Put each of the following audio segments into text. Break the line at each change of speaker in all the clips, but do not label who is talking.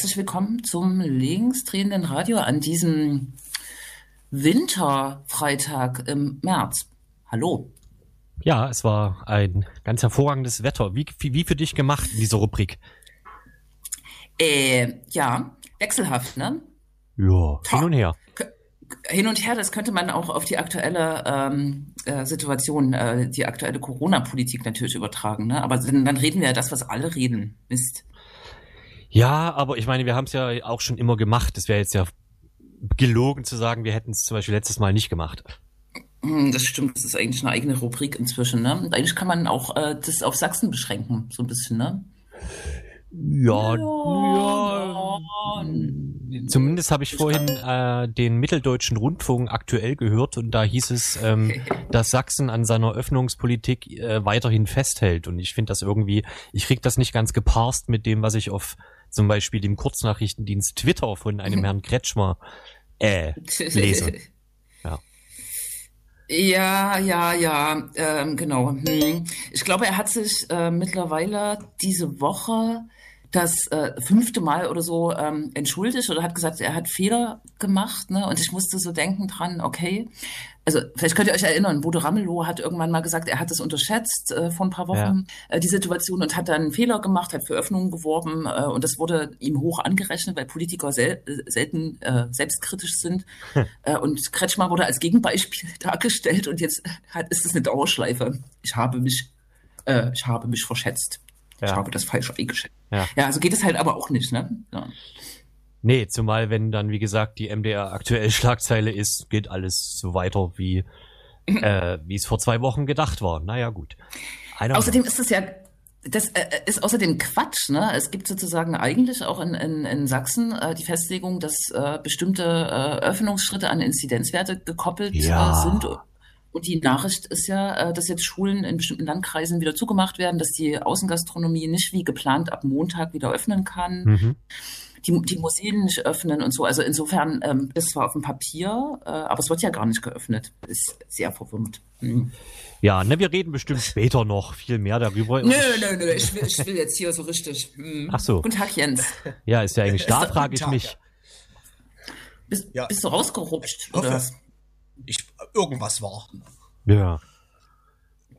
Herzlich willkommen zum linksdrehenden Radio an diesem Winterfreitag im März. Hallo.
Ja, es war ein ganz hervorragendes Wetter. Wie, wie, für dich gemacht in dieser Rubrik?
Äh, ja, wechselhaft, ne?
Ja, hin und her.
Hin und her, das könnte man auch auf die aktuelle ähm, äh, Situation, äh, die aktuelle Corona-Politik natürlich übertragen. Ne? Aber dann, dann reden wir ja das, was alle reden. Mist.
Ja, aber ich meine, wir haben es ja auch schon immer gemacht. Es wäre jetzt ja gelogen zu sagen, wir hätten es zum Beispiel letztes Mal nicht gemacht.
Hm, das stimmt, das ist eigentlich eine eigene Rubrik inzwischen. Ne? Und eigentlich kann man auch äh, das auf Sachsen beschränken, so ein bisschen, ne?
Ja, ja. ja. Zumindest habe ich vorhin äh, den Mitteldeutschen Rundfunk aktuell gehört und da hieß es, ähm, dass Sachsen an seiner Öffnungspolitik äh, weiterhin festhält. Und ich finde das irgendwie, ich krieg das nicht ganz geparst mit dem, was ich auf zum Beispiel dem Kurznachrichtendienst Twitter von einem Herrn Kretschmer äh, lese. Ja.
Ja, ja, ja, ähm, genau. Hm. Ich glaube, er hat sich äh, mittlerweile diese Woche das äh, fünfte Mal oder so ähm, entschuldigt oder hat gesagt, er hat Fehler gemacht. Ne? Und ich musste so denken dran, okay, also vielleicht könnt ihr euch erinnern, Bodo Ramelow hat irgendwann mal gesagt, er hat es unterschätzt äh, vor ein paar Wochen, ja. äh, die Situation, und hat dann einen Fehler gemacht, hat für Öffnungen geworben äh, und das wurde ihm hoch angerechnet, weil Politiker sel selten äh, selbstkritisch sind. Hm. Äh, und Kretschmer wurde als Gegenbeispiel dargestellt und jetzt hat, ist es eine Dauerschleife. Ich habe mich, äh, ich habe mich verschätzt. Ja. Ich habe das falsch eingeschätzt. Ja. ja, also geht es halt aber auch nicht, ne? Ja.
Nee, zumal wenn dann, wie gesagt, die MDR aktuell Schlagzeile ist, geht alles so weiter, wie, äh, wie es vor zwei Wochen gedacht war. Naja, gut.
Außerdem know. ist es ja, das äh, ist außerdem Quatsch, ne? Es gibt sozusagen eigentlich auch in, in, in Sachsen äh, die Festlegung, dass äh, bestimmte äh, Öffnungsschritte an Inzidenzwerte gekoppelt
ja.
äh, sind und die Nachricht ist ja, äh, dass jetzt Schulen in bestimmten Landkreisen wieder zugemacht werden, dass die Außengastronomie nicht wie geplant ab Montag wieder öffnen kann. Mhm. Die, die Museen nicht öffnen und so. Also insofern, ähm, das war auf dem Papier, äh, aber es wird ja gar nicht geöffnet. Ist sehr verwirrend. Mhm.
Ja, ne, wir reden bestimmt später noch viel mehr darüber.
Nö, nö, nö, ich will, ich will jetzt hier so richtig. Mhm.
Ach so.
Guten Tag, Jens.
Ja, ist ja eigentlich da, frage ich mich.
Bist, ja. bist du rausgerutscht, oder was?
ich, irgendwas war.
Ja.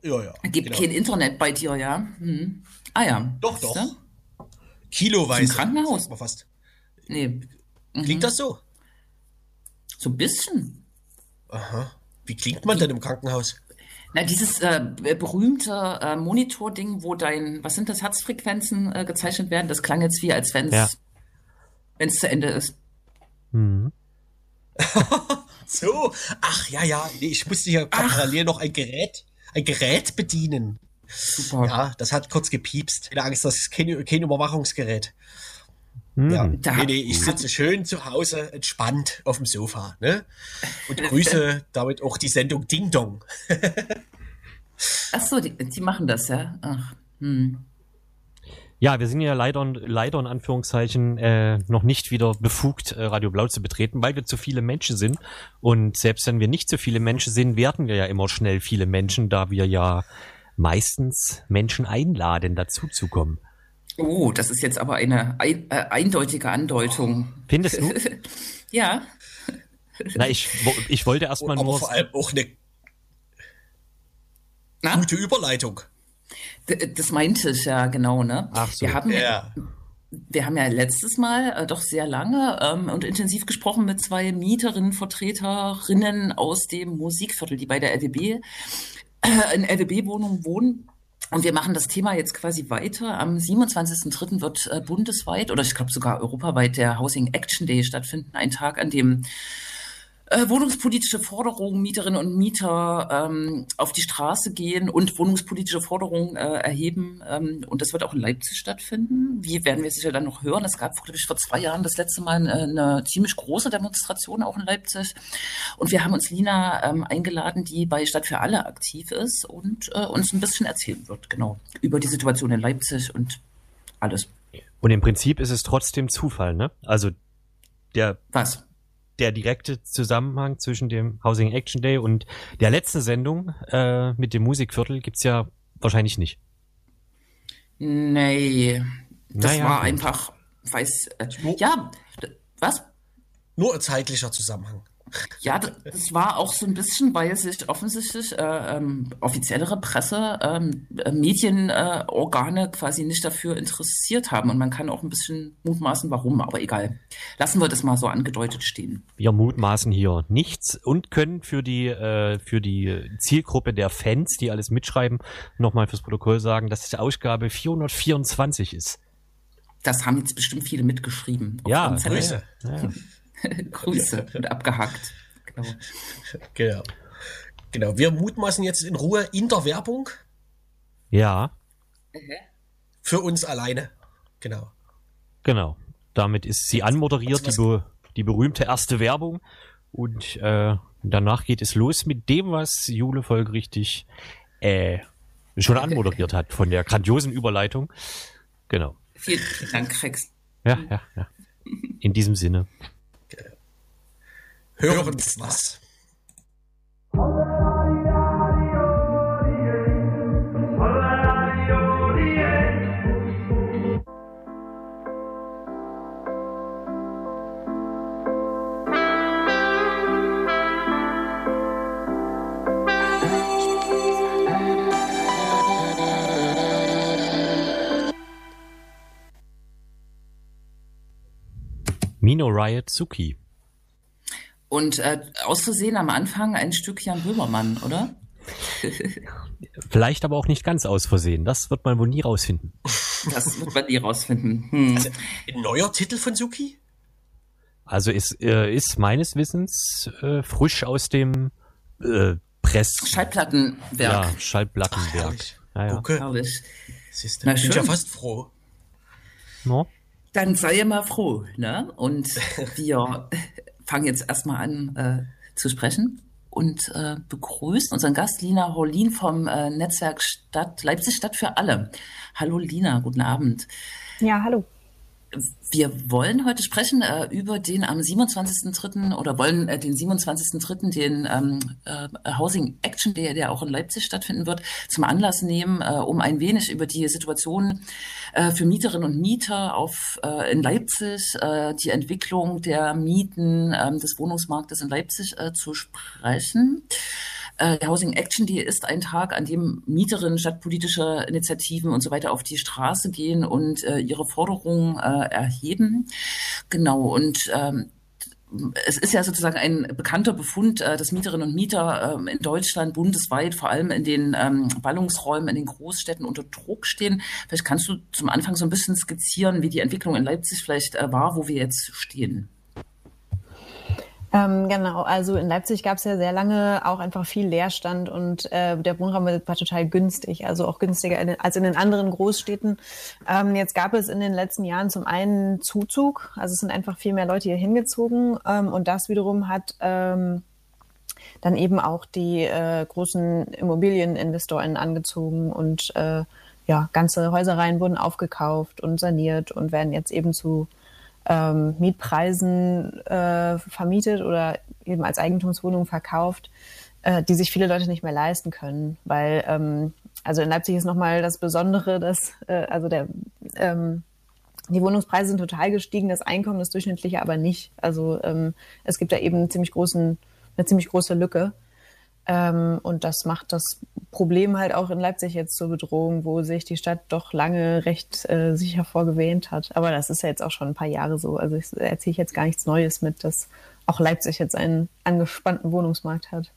Ja, ja.
Gibt genau. kein Internet bei dir, ja? Hm. Ah ja.
Doch, doch. Du? Kiloweise.
Im Krankenhaus?
Mal fast.
Nee.
Mhm. Klingt das so?
So ein bisschen.
Aha. Wie klingt man denn im Krankenhaus?
Na, dieses äh, berühmte äh, Monitor-Ding, wo dein, was sind das, Herzfrequenzen äh, gezeichnet werden, das klang jetzt wie, als wenn es ja. zu Ende ist.
Mhm.
so, ach ja, ja, nee, ich musste hier ach. parallel noch ein Gerät, ein Gerät bedienen. Super. Ja, das hat kurz gepiepst. Keine Angst, das ist kein, kein Überwachungsgerät. Hm. Ja, nee, nee, ich sitze schön zu Hause entspannt auf dem Sofa, ne? Und grüße damit auch die Sendung Ding Dong.
Ach so, die, die machen das, ja? Ach, hm.
Ja, wir sind ja leider, leider in Anführungszeichen äh, noch nicht wieder befugt, äh, Radio Blau zu betreten, weil wir zu viele Menschen sind. Und selbst wenn wir nicht zu viele Menschen sind, werden wir ja immer schnell viele Menschen, da wir ja meistens Menschen einladen, dazuzukommen.
Oh, das ist jetzt aber eine ein, äh, eindeutige Andeutung.
Findest du?
ja.
Na, ich, ich wollte erstmal nur.
vor allem auch eine Na? gute Überleitung.
Das meinte ich ja genau, ne?
Ach so.
Wir haben ja, wir haben ja letztes Mal äh, doch sehr lange ähm, und intensiv gesprochen mit zwei Mieterinnen, Vertreterinnen aus dem Musikviertel, die bei der LWB äh, in LWB-Wohnungen wohnen. Und wir machen das Thema jetzt quasi weiter. Am 27.03. wird äh, bundesweit oder ich glaube sogar europaweit der Housing Action Day stattfinden. Ein Tag, an dem äh, wohnungspolitische Forderungen Mieterinnen und Mieter ähm, auf die Straße gehen und wohnungspolitische Forderungen äh, erheben. Ähm, und das wird auch in Leipzig stattfinden. Wie werden wir sicher dann noch hören? Es gab, glaube ich, vor zwei Jahren das letzte Mal eine, eine ziemlich große Demonstration auch in Leipzig. Und wir haben uns Lina ähm, eingeladen, die bei Stadt für alle aktiv ist und äh, uns ein bisschen erzählen wird, genau, über die Situation in Leipzig und alles.
Und im Prinzip ist es trotzdem Zufall, ne? Also der
Was?
Der direkte Zusammenhang zwischen dem Housing Action Day und der letzten Sendung äh, mit dem Musikviertel gibt's ja wahrscheinlich nicht.
Nee, das naja, war gut. einfach, weiß, äh, ja, was?
Nur ein zeitlicher Zusammenhang.
Ja, das war auch so ein bisschen, weil sich offensichtlich äh, ähm, offiziellere Presse, ähm, äh, Medienorgane äh, quasi nicht dafür interessiert haben. Und man kann auch ein bisschen mutmaßen, warum, aber egal. Lassen wir das mal so angedeutet stehen.
Wir mutmaßen hier nichts und können für die, äh, für die Zielgruppe der Fans, die alles mitschreiben, nochmal fürs Protokoll sagen, dass es die Ausgabe 424 ist.
Das haben jetzt bestimmt viele mitgeschrieben.
Ja, Grüße. Ja.
Grüße und abgehackt. Genau.
genau. Genau. Wir mutmaßen jetzt in Ruhe in der Werbung.
Ja.
Für uns alleine. Genau.
Genau. Damit ist sie anmoderiert, die, be die berühmte erste Werbung. Und äh, danach geht es los mit dem, was Jule folgerichtig äh, schon anmoderiert hat, von der grandiosen Überleitung. Genau.
Vielen, vielen Dank, Rex.
Ja, ja, ja. In diesem Sinne.
Hören's was.
Mino Riot Suki.
Und äh, aus Versehen am Anfang ein Stück Jan Böhmermann, oder?
Vielleicht aber auch nicht ganz aus Versehen. Das wird man wohl nie rausfinden.
Das wird man nie rausfinden. Hm.
Also, ein neuer Titel von Suki?
Also ist, äh, ist meines Wissens äh, frisch aus dem äh, Press...
Schallplattenwerk.
Ja, Schallplattenwerk.
Ach, herrlich. Ja, ja. Herrlich. Siehst du, Na, bin ich ja fast froh.
No? Dann sei mal froh, ne? Und wir fange jetzt erstmal an äh, zu sprechen und äh, begrüßen unseren Gast Lina Horlin vom äh, Netzwerk Stadt Leipzig Stadt für alle. Hallo Lina, guten Abend.
Ja, hallo.
Wir wollen heute sprechen äh, über den am 27.3. oder wollen äh, den 27.3. den ähm, äh, Housing Action Day, der auch in Leipzig stattfinden wird, zum Anlass nehmen, äh, um ein wenig über die Situation äh, für Mieterinnen und Mieter auf, äh, in Leipzig, äh, die Entwicklung der Mieten äh, des Wohnungsmarktes in Leipzig äh, zu sprechen. Äh, Housing Action Day ist ein Tag, an dem Mieterinnen, stadtpolitische Initiativen und so weiter auf die Straße gehen und äh, ihre Forderungen äh, erheben. Genau, und ähm, es ist ja sozusagen ein bekannter Befund, äh, dass Mieterinnen und Mieter ähm, in Deutschland bundesweit, vor allem in den ähm, Ballungsräumen, in den Großstädten unter Druck stehen. Vielleicht kannst du zum Anfang so ein bisschen skizzieren, wie die Entwicklung in Leipzig vielleicht äh, war, wo wir jetzt stehen.
Ähm, genau, also in Leipzig gab es ja sehr lange auch einfach viel Leerstand und äh, der Wohnraum war total günstig, also auch günstiger als in den anderen Großstädten. Ähm, jetzt gab es in den letzten Jahren zum einen Zuzug, also es sind einfach viel mehr Leute hier hingezogen ähm, und das wiederum hat ähm, dann eben auch die äh, großen Immobilieninvestoren angezogen und äh, ja, ganze Häuserreihen wurden aufgekauft und saniert und werden jetzt eben zu ähm, Mietpreisen äh, vermietet oder eben als Eigentumswohnung verkauft, äh, die sich viele Leute nicht mehr leisten können, weil ähm, also in Leipzig ist nochmal das Besondere, dass äh, also der ähm, die Wohnungspreise sind total gestiegen, das Einkommen, das durchschnittliche aber nicht. Also ähm, es gibt da eben ziemlich großen, eine ziemlich große Lücke. Ähm, und das macht das Problem halt auch in Leipzig jetzt zur Bedrohung, wo sich die Stadt doch lange recht äh, sicher vorgewähnt hat. Aber das ist ja jetzt auch schon ein paar Jahre so. Also ich erzähle jetzt gar nichts Neues mit, dass auch Leipzig jetzt einen angespannten Wohnungsmarkt hat.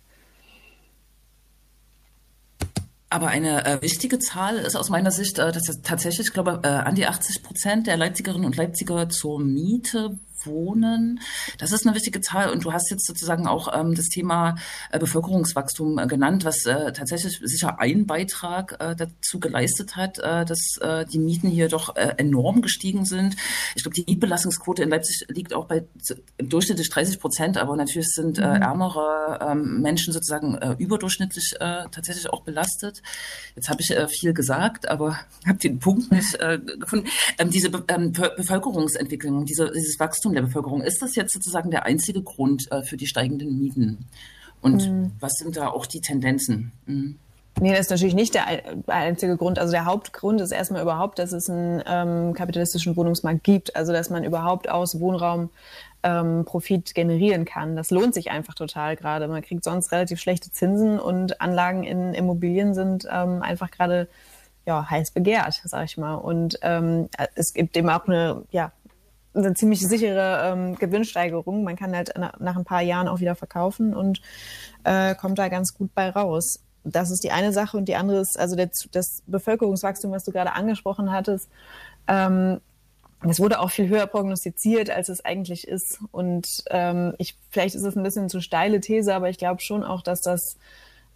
Aber eine äh, wichtige Zahl ist aus meiner Sicht, äh, dass tatsächlich, ich glaube, äh, an die 80 Prozent der Leipzigerinnen und Leipziger zur Miete wohnen. Das ist eine wichtige Zahl. Und du hast jetzt sozusagen auch ähm, das Thema äh, Bevölkerungswachstum äh, genannt, was äh, tatsächlich sicher einen Beitrag äh, dazu geleistet hat, äh, dass äh, die Mieten hier doch enorm gestiegen sind. Ich glaube, die Mietbelastungsquote in Leipzig liegt auch bei durchschnittlich 30 Prozent, aber natürlich sind mhm. ärmere ähm, Menschen sozusagen überdurchschnittlich tatsächlich auch belastet. Jetzt habe ich viel gesagt, aber habe den Punkt nicht gefunden. Ähm, diese Be ähm, Bevölkerungsentwicklung, diese, dieses Wachstum der Bevölkerung, ist das jetzt sozusagen der einzige Grund äh, für die steigenden Mieten? Und mhm. was sind da auch die Tendenzen? Mhm.
Nee, das ist natürlich nicht der einzige Grund. Also der Hauptgrund ist erstmal überhaupt, dass es einen ähm, kapitalistischen Wohnungsmarkt gibt. Also dass man überhaupt aus Wohnraum ähm, Profit generieren kann. Das lohnt sich einfach total gerade. Man kriegt sonst relativ schlechte Zinsen und Anlagen in Immobilien sind ähm, einfach gerade ja, heiß begehrt, sag ich mal. Und ähm, es gibt eben auch eine, ja, eine ziemlich sichere ähm, Gewinnsteigerung. Man kann halt nach, ein paar Jahren auch wieder verkaufen und äh, kommt da ganz gut bei raus das ist die eine Sache und die andere ist, also der, das Bevölkerungswachstum, was du gerade angesprochen hattest, ähm, das wurde auch viel höher prognostiziert, als es eigentlich ist. Und ähm, ich, vielleicht ist es ein bisschen zu steile These, aber ich glaube schon auch, dass das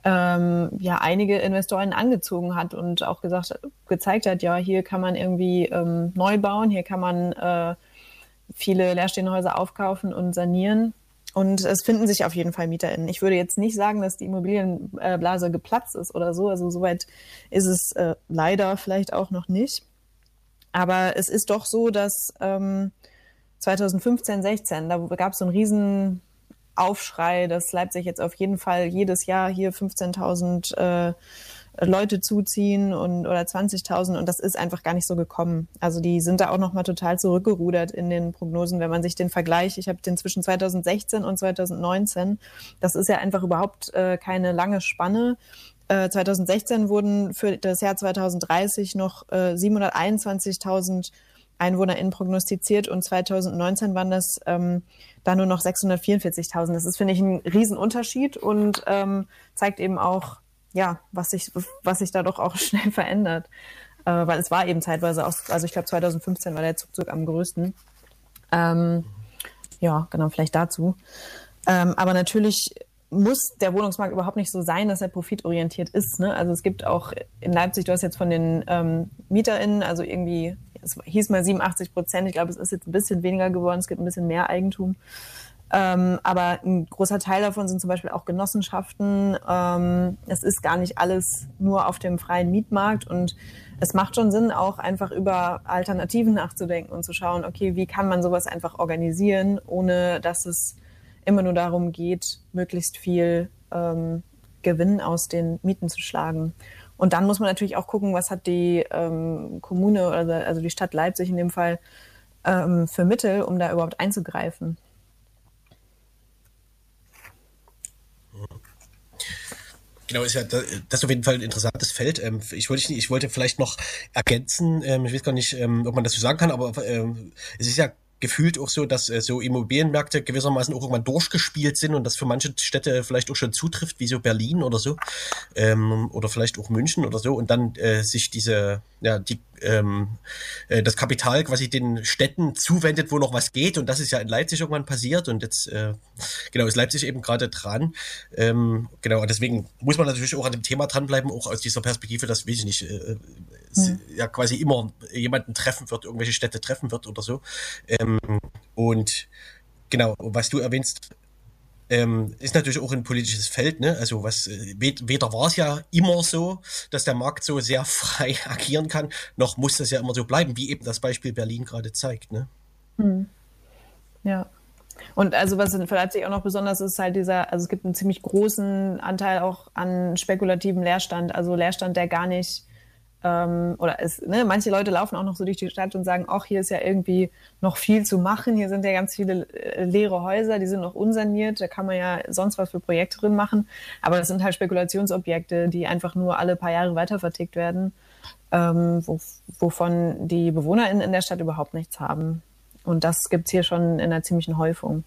ähm, ja einige Investoren angezogen hat und auch gesagt, gezeigt hat, ja, hier kann man irgendwie ähm, neu bauen, hier kann man äh, viele leerstehende Häuser aufkaufen und sanieren. Und es finden sich auf jeden Fall MieterInnen. Ich würde jetzt nicht sagen, dass die Immobilienblase geplatzt ist oder so. Also soweit ist es äh, leider vielleicht auch noch nicht. Aber es ist doch so, dass ähm, 2015, 16, da gab es so einen riesen Aufschrei, dass Leipzig jetzt auf jeden Fall jedes Jahr hier 15.000 äh, Leute zuziehen und oder 20.000 und das ist einfach gar nicht so gekommen. Also die sind da auch noch mal total zurückgerudert in den Prognosen, wenn man sich den Vergleich, ich habe den zwischen 2016 und 2019, das ist ja einfach überhaupt äh, keine lange Spanne. Äh, 2016 wurden für das Jahr 2030 noch äh, 721.000 EinwohnerInnen prognostiziert und 2019 waren das ähm, da nur noch 644.000. Das ist, finde ich, ein Riesenunterschied und ähm, zeigt eben auch, ja, was sich, was sich da doch auch schnell verändert. Äh, weil es war eben zeitweise auch, also ich glaube 2015 war der Zugzug am größten. Ähm, ja, genau, vielleicht dazu. Ähm, aber natürlich muss der Wohnungsmarkt überhaupt nicht so sein, dass er profitorientiert ist. Ne? Also es gibt auch in Leipzig, du hast jetzt von den ähm, MieterInnen, also irgendwie, es hieß mal 87 Prozent, ich glaube, es ist jetzt ein bisschen weniger geworden, es gibt ein bisschen mehr Eigentum. Ähm, aber ein großer Teil davon sind zum Beispiel auch Genossenschaften. Ähm, es ist gar nicht alles nur auf dem freien Mietmarkt und es macht schon Sinn, auch einfach über Alternativen nachzudenken und zu schauen, okay, wie kann man sowas einfach organisieren, ohne dass es immer nur darum geht, möglichst viel ähm, Gewinn aus den Mieten zu schlagen. Und dann muss man natürlich auch gucken, was hat die ähm, Kommune oder also die Stadt Leipzig in dem Fall ähm, für Mittel, um da überhaupt einzugreifen.
Genau, ist ja das ist auf jeden Fall ein interessantes Feld. Ähm, ich wollte, ich wollte vielleicht noch ergänzen, ähm, ich weiß gar nicht, ähm, ob man das so sagen kann, aber es ist ja gefühlt auch so, dass äh, so Immobilienmärkte gewissermaßen auch irgendwann durchgespielt sind und das für manche Städte vielleicht auch schon zutrifft, wie so Berlin oder so ähm, oder vielleicht auch München oder so und dann äh, sich diese ja die ähm, äh, das Kapital quasi den Städten zuwendet, wo noch was geht. Und das ist ja in Leipzig irgendwann passiert. Und jetzt, äh, genau, ist Leipzig eben gerade dran. Ähm, genau, und deswegen muss man natürlich auch an dem Thema dranbleiben, auch aus dieser Perspektive, dass, weiß ich nicht, äh, hm. ja quasi immer jemanden treffen wird, irgendwelche Städte treffen wird oder so. Ähm, und genau, was du erwähnst, ähm, ist natürlich auch ein politisches Feld, ne? Also was äh, weder war es ja immer so, dass der Markt so sehr frei agieren kann, noch muss das ja immer so bleiben, wie eben das Beispiel Berlin gerade zeigt, ne? Hm.
Ja. Und also was in Leipzig auch noch besonders ist, halt dieser, also es gibt einen ziemlich großen Anteil auch an spekulativen Leerstand, also Leerstand, der gar nicht ähm, oder es, ne, manche Leute laufen auch noch so durch die Stadt und sagen, ach, hier ist ja irgendwie noch viel zu machen, hier sind ja ganz viele äh, leere Häuser, die sind noch unsaniert, da kann man ja sonst was für Projekte drin machen, aber das sind halt Spekulationsobjekte, die einfach nur alle paar Jahre weiter vertickt werden, ähm, wo, wovon die BewohnerInnen in der Stadt überhaupt nichts haben. Und das gibt's hier schon in einer ziemlichen Häufung.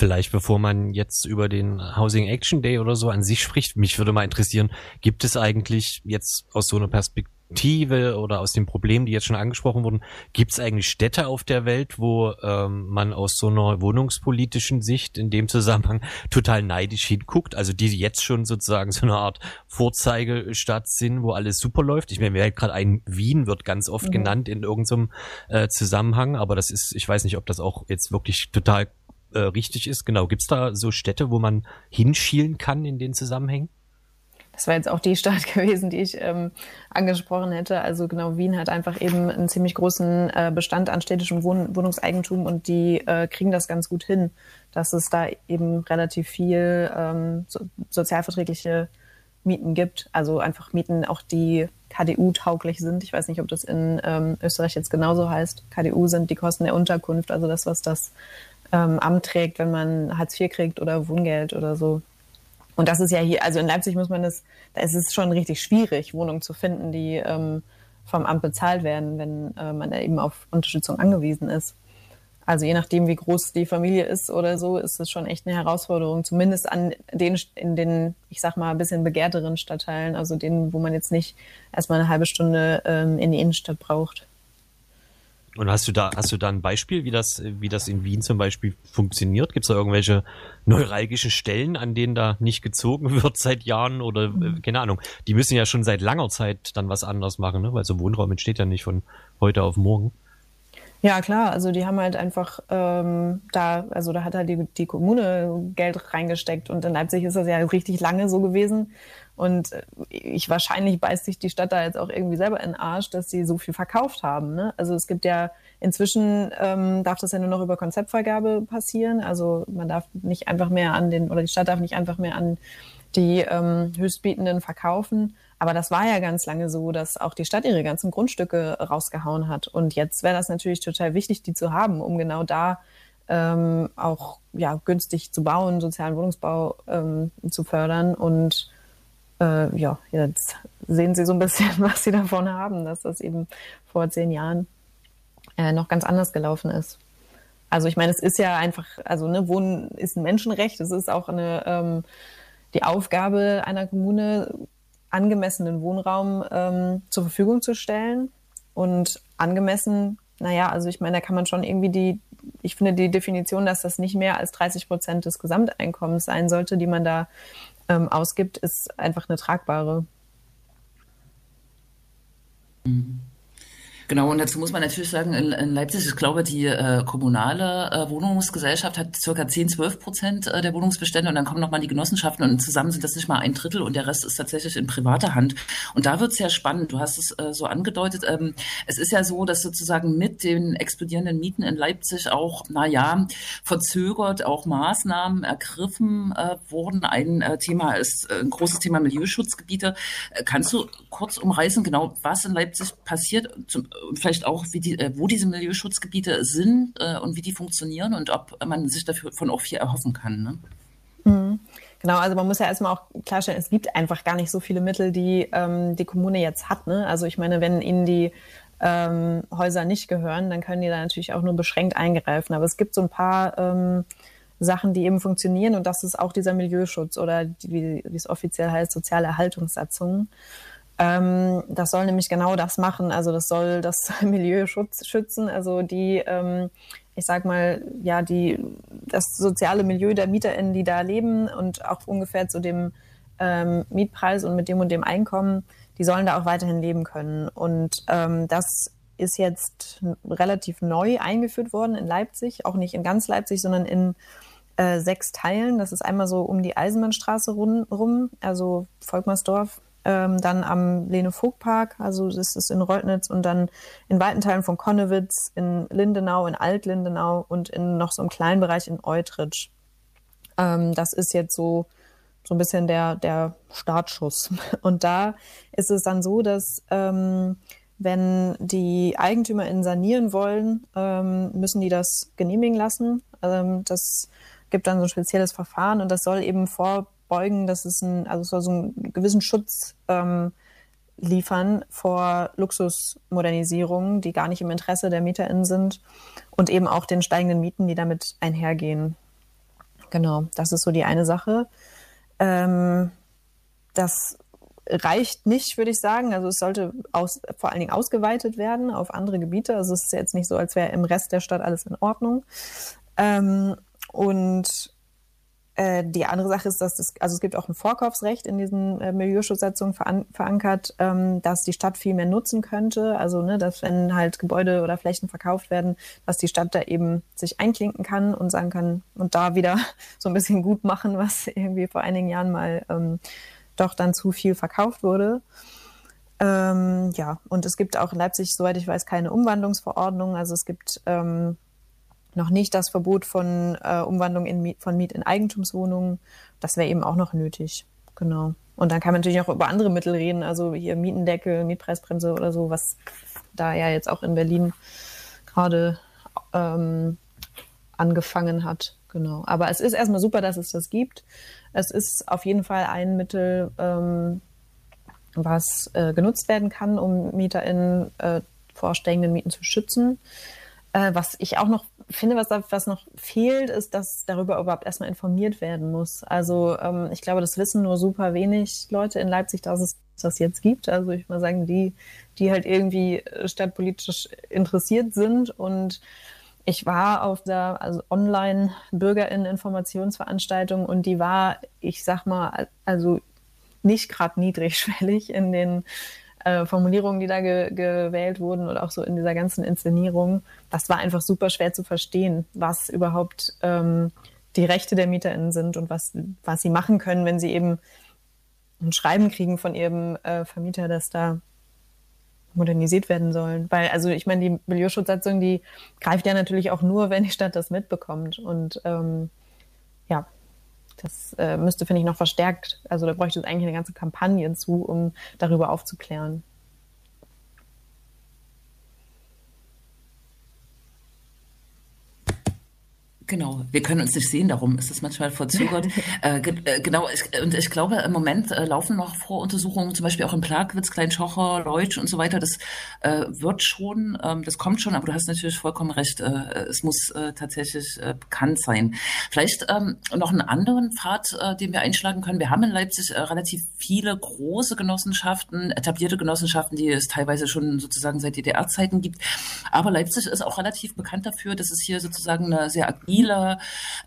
Vielleicht bevor man jetzt über den Housing Action Day oder so an sich spricht, mich würde mal interessieren, gibt es eigentlich jetzt aus so einer Perspektive oder aus den Problemen, die jetzt schon angesprochen wurden, gibt es eigentlich Städte auf der Welt, wo ähm, man aus so einer wohnungspolitischen Sicht in dem Zusammenhang total neidisch hinguckt, also die jetzt schon sozusagen so eine Art Vorzeigestadt sind, wo alles super läuft. Ich meine, mir gerade ein Wien wird ganz oft mhm. genannt in irgendeinem äh, Zusammenhang, aber das ist, ich weiß nicht, ob das auch jetzt wirklich total äh, richtig ist. Genau, gibt es da so Städte, wo man hinschielen kann in den Zusammenhängen?
Das war jetzt auch die Stadt gewesen, die ich ähm, angesprochen hätte. Also genau, Wien hat einfach eben einen ziemlich großen äh, Bestand an städtischem Wohn Wohnungseigentum und die äh, kriegen das ganz gut hin, dass es da eben relativ viel ähm, so, sozialverträgliche Mieten gibt. Also einfach Mieten, auch die KDU-tauglich sind. Ich weiß nicht, ob das in ähm, Österreich jetzt genauso heißt. KDU sind die Kosten der Unterkunft, also das, was das ähm, Amt trägt, wenn man Hartz IV kriegt oder Wohngeld oder so. Und das ist ja hier, also in Leipzig muss man das, da ist es schon richtig schwierig, Wohnungen zu finden, die ähm, vom Amt bezahlt werden, wenn äh, man eben auf Unterstützung angewiesen ist. Also je nachdem, wie groß die Familie ist oder so, ist es schon echt eine Herausforderung, zumindest an den, in den, ich sag mal, ein bisschen begehrteren Stadtteilen, also denen, wo man jetzt nicht erstmal eine halbe Stunde ähm, in die Innenstadt braucht.
Und hast du da, hast du da ein Beispiel, wie das, wie das in Wien zum Beispiel funktioniert? Gibt es da irgendwelche neuralgischen Stellen, an denen da nicht gezogen wird seit Jahren oder äh, keine Ahnung? Die müssen ja schon seit langer Zeit dann was anders machen, ne? weil so Wohnraum entsteht ja nicht von heute auf morgen.
Ja, klar. Also die haben halt einfach ähm, da, also da hat halt die, die Kommune Geld reingesteckt und in Leipzig ist das ja richtig lange so gewesen. Und äh, ich wahrscheinlich beißt sich die Stadt da jetzt auch irgendwie selber in den Arsch, dass sie so viel verkauft haben. Ne? Also es gibt ja inzwischen ähm, darf das ja nur noch über Konzeptvergabe passieren. Also man darf nicht einfach mehr an den oder die Stadt darf nicht einfach mehr an die ähm, Höchstbietenden verkaufen. Aber das war ja ganz lange so, dass auch die Stadt ihre ganzen Grundstücke rausgehauen hat. Und jetzt wäre das natürlich total wichtig, die zu haben, um genau da ähm, auch ja, günstig zu bauen, sozialen Wohnungsbau ähm, zu fördern und äh, ja, jetzt sehen Sie so ein bisschen, was Sie davon haben, dass das eben vor zehn Jahren äh, noch ganz anders gelaufen ist. Also ich meine, es ist ja einfach, also ne, Wohnen ist ein Menschenrecht. Es ist auch eine ähm, die Aufgabe einer Kommune, angemessenen Wohnraum ähm, zur Verfügung zu stellen. Und angemessen, naja, also ich meine, da kann man schon irgendwie die, ich finde die Definition, dass das nicht mehr als 30 Prozent des Gesamteinkommens sein sollte, die man da ähm, ausgibt, ist einfach eine tragbare.
Mhm. Genau, und dazu muss man natürlich sagen, in, in Leipzig, ich glaube, die äh, kommunale äh, Wohnungsgesellschaft hat circa 10, 12 Prozent äh, der Wohnungsbestände und dann kommen nochmal die Genossenschaften und zusammen sind das nicht mal ein Drittel und der Rest ist tatsächlich in privater Hand. Und da wird es ja spannend, du hast es äh, so angedeutet, ähm, es ist ja so, dass sozusagen mit den explodierenden Mieten in Leipzig auch, na ja, verzögert auch Maßnahmen ergriffen äh, wurden. Ein äh, Thema ist äh, ein großes Thema Milieuschutzgebiete. Äh, kannst du kurz umreißen, genau was in Leipzig passiert? Zum, vielleicht auch, wie die, äh, wo diese Milieuschutzgebiete sind äh, und wie die funktionieren und ob man sich dafür von auch viel erhoffen kann. Ne?
Mhm. Genau, also man muss ja erstmal auch klarstellen, es gibt einfach gar nicht so viele Mittel, die ähm, die Kommune jetzt hat. Ne? Also ich meine, wenn ihnen die ähm, Häuser nicht gehören, dann können die da natürlich auch nur beschränkt eingreifen. Aber es gibt so ein paar ähm, Sachen, die eben funktionieren und das ist auch dieser Milieuschutz oder die, wie es offiziell heißt, soziale Erhaltungssatzungen. Ähm, das soll nämlich genau das machen. Also das soll das Milieu schützen. Also die, ähm, ich sag mal, ja, die, das soziale Milieu der MieterInnen, die da leben und auch ungefähr zu dem ähm, Mietpreis und mit dem und dem Einkommen, die sollen da auch weiterhin leben können. Und ähm, das ist jetzt relativ neu eingeführt worden in Leipzig, auch nicht in ganz Leipzig, sondern in äh, sechs Teilen. Das ist einmal so um die Eisenbahnstraße rum, also Volkmarsdorf, ähm, dann am Lene-Vogt-Park, also das ist in Reutnitz und dann in weiten Teilen von Konnewitz, in Lindenau, in Alt-Lindenau und in noch so einem kleinen Bereich in Eutrich. Ähm, das ist jetzt so, so ein bisschen der, der Startschuss. Und da ist es dann so, dass ähm, wenn die EigentümerInnen sanieren wollen, ähm, müssen die das genehmigen lassen. Ähm, das gibt dann so ein spezielles Verfahren und das soll eben vor beugen, dass es ein, also es soll so einen gewissen Schutz ähm, liefern vor Luxusmodernisierungen, die gar nicht im Interesse der MieterInnen sind und eben auch den steigenden Mieten, die damit einhergehen. Genau, das ist so die eine Sache. Ähm, das reicht nicht, würde ich sagen. Also es sollte aus, vor allen Dingen ausgeweitet werden auf andere Gebiete. Also es ist jetzt nicht so, als wäre im Rest der Stadt alles in Ordnung. Ähm, und äh, die andere Sache ist, dass es, also es gibt auch ein Vorkaufsrecht in diesen äh, Milieuschutzsatzungen veran verankert, ähm, dass die Stadt viel mehr nutzen könnte. Also, ne, dass wenn halt Gebäude oder Flächen verkauft werden, dass die Stadt da eben sich einklinken kann und sagen kann und da wieder so ein bisschen gut machen, was irgendwie vor einigen Jahren mal ähm, doch dann zu viel verkauft wurde. Ähm, ja, und es gibt auch in Leipzig, soweit ich weiß, keine Umwandlungsverordnung. Also es gibt ähm, noch nicht das Verbot von äh, Umwandlung in, von Miet in Eigentumswohnungen. Das wäre eben auch noch nötig. Genau. Und dann kann man natürlich auch über andere Mittel reden, also hier Mietendeckel, Mietpreisbremse oder so, was da ja jetzt auch in Berlin gerade ähm, angefangen hat. Genau. Aber es ist erstmal super, dass es das gibt. Es ist auf jeden Fall ein Mittel, ähm, was äh, genutzt werden kann, um MieterInnen äh, vor steigenden Mieten zu schützen. Äh, was ich auch noch finde, was, was noch fehlt, ist, dass darüber überhaupt erstmal informiert werden muss. Also ähm, ich glaube, das wissen nur super wenig Leute in Leipzig, dass es das jetzt gibt. Also ich mal sagen, die, die halt irgendwie äh, stadtpolitisch interessiert sind. Und ich war auf der also Online-BürgerInnen-Informationsveranstaltung und die war, ich sag mal, also nicht gerade niedrigschwellig in den äh, Formulierungen, die da ge gewählt wurden und auch so in dieser ganzen Inszenierung, das war einfach super schwer zu verstehen, was überhaupt ähm, die Rechte der MieterInnen sind und was, was sie machen können, wenn sie eben ein Schreiben kriegen von ihrem äh, Vermieter, dass da modernisiert werden sollen. Weil, also ich meine, die Milieuschutzsatzung, die greift ja natürlich auch nur, wenn die Stadt das mitbekommt. Und ähm, ja, das äh, müsste, finde ich, noch verstärkt. Also da bräuchte es eigentlich eine ganze Kampagne zu, um darüber aufzuklären.
Genau, wir können uns nicht sehen, darum ist es manchmal verzögert. äh, ge äh, genau, ich, und ich glaube, im Moment äh, laufen noch Voruntersuchungen, zum Beispiel auch in Plagwitz, Kleinschocher, Leutsch und so weiter. Das äh, wird schon, ähm, das kommt schon, aber du hast natürlich vollkommen recht, äh, es muss äh, tatsächlich bekannt sein. Vielleicht ähm, noch einen anderen Pfad, den wir einschlagen können. Wir haben in Leipzig relativ viele große Genossenschaften, etablierte Genossenschaften, die es teilweise schon sozusagen seit DDR-Zeiten gibt. Aber Leipzig ist auch relativ bekannt dafür, dass es hier sozusagen eine sehr agile stabile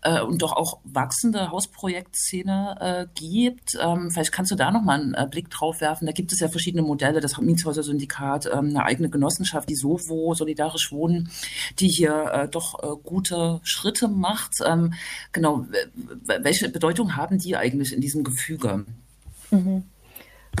äh, und doch auch wachsende Hausprojektszene äh, gibt. Ähm, vielleicht kannst du da noch mal einen äh, Blick drauf werfen. Da gibt es ja verschiedene Modelle, das Mietshäuser-Syndikat, ähm, eine eigene Genossenschaft, die Sovo, Solidarisch Wohnen, die hier äh, doch äh, gute Schritte macht. Ähm, genau, welche Bedeutung haben die eigentlich in diesem Gefüge?
Mhm.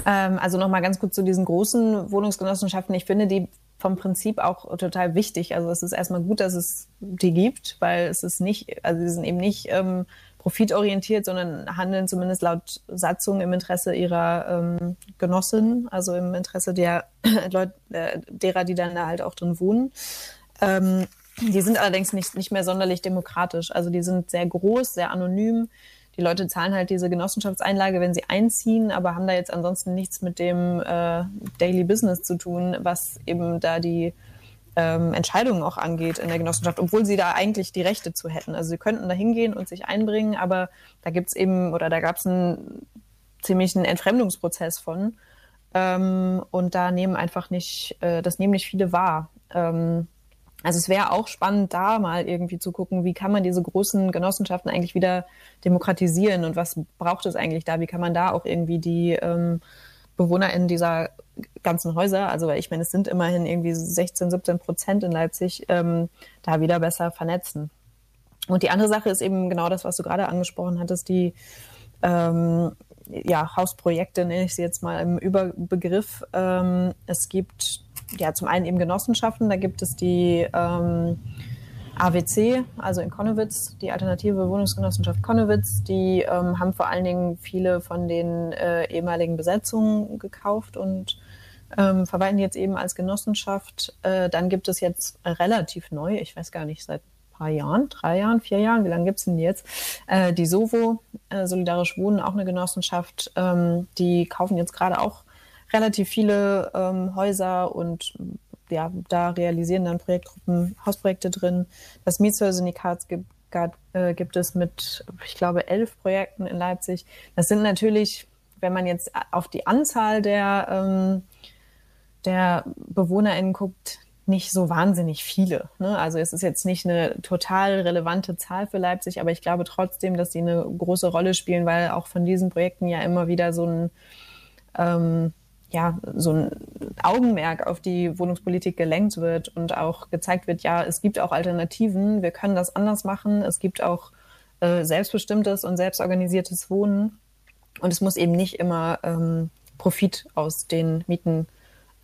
Ähm, also nochmal ganz kurz zu diesen großen Wohnungsgenossenschaften. Ich finde, die vom Prinzip auch total wichtig. Also es ist erstmal gut, dass es die gibt, weil es ist nicht, also sie sind eben nicht ähm, profitorientiert, sondern handeln zumindest laut Satzung im Interesse ihrer ähm, Genossinnen, also im Interesse der Leute, äh, derer, die dann da halt auch drin wohnen. Ähm, die sind allerdings nicht, nicht mehr sonderlich demokratisch. Also die sind sehr groß, sehr anonym die Leute zahlen halt diese Genossenschaftseinlage, wenn sie einziehen, aber haben da jetzt ansonsten nichts mit dem äh, Daily Business zu tun, was eben da die ähm, Entscheidungen auch angeht in der Genossenschaft, obwohl sie da eigentlich die Rechte zu hätten. Also sie könnten da hingehen und sich einbringen, aber da gibt's eben oder da gab's einen ziemlichen Entfremdungsprozess von. Ähm, und da nehmen einfach nicht, äh, das nehmen nicht viele wahr. Ähm, also es wäre auch spannend, da mal irgendwie zu gucken, wie kann man diese großen Genossenschaften eigentlich wieder demokratisieren und was braucht es eigentlich da? Wie kann man da auch irgendwie die ähm, BewohnerInnen dieser ganzen Häuser, also ich meine, es sind immerhin irgendwie 16, 17 Prozent in Leipzig, ähm, da wieder besser vernetzen. Und die andere Sache ist eben genau das, was du gerade angesprochen hattest, die ähm, ja, Hausprojekte, nenne ich sie jetzt mal im Überbegriff. Ähm, es gibt ja, zum einen eben Genossenschaften, da gibt es die ähm, AWC, also in Konnewitz, die Alternative Wohnungsgenossenschaft Konnewitz, die ähm, haben vor allen Dingen viele von den äh, ehemaligen Besetzungen gekauft und ähm, verwalten jetzt eben als Genossenschaft. Äh, dann gibt es jetzt relativ neu, ich weiß gar nicht, seit ein paar Jahren, drei Jahren, vier Jahren, wie lange gibt es denn die jetzt? Äh, die Sovo, äh, Solidarisch Wohnen, auch eine Genossenschaft, ähm, die kaufen jetzt gerade auch relativ viele ähm, Häuser und ja, da realisieren dann Projektgruppen Hausprojekte drin. Das Mietshäuser-Syndikat gibt, äh, gibt es mit, ich glaube, elf Projekten in Leipzig. Das sind natürlich, wenn man jetzt auf die Anzahl der, ähm, der BewohnerInnen guckt, nicht so wahnsinnig viele. Ne? Also es ist jetzt nicht eine total relevante Zahl für Leipzig, aber ich glaube trotzdem, dass sie eine große Rolle spielen, weil auch von diesen Projekten ja immer wieder so ein ähm, ja, so ein Augenmerk auf die Wohnungspolitik gelenkt wird und auch gezeigt wird, ja, es gibt auch Alternativen, wir können das anders machen, es gibt auch äh, selbstbestimmtes und selbstorganisiertes Wohnen und es muss eben nicht immer ähm, Profit aus den Mieten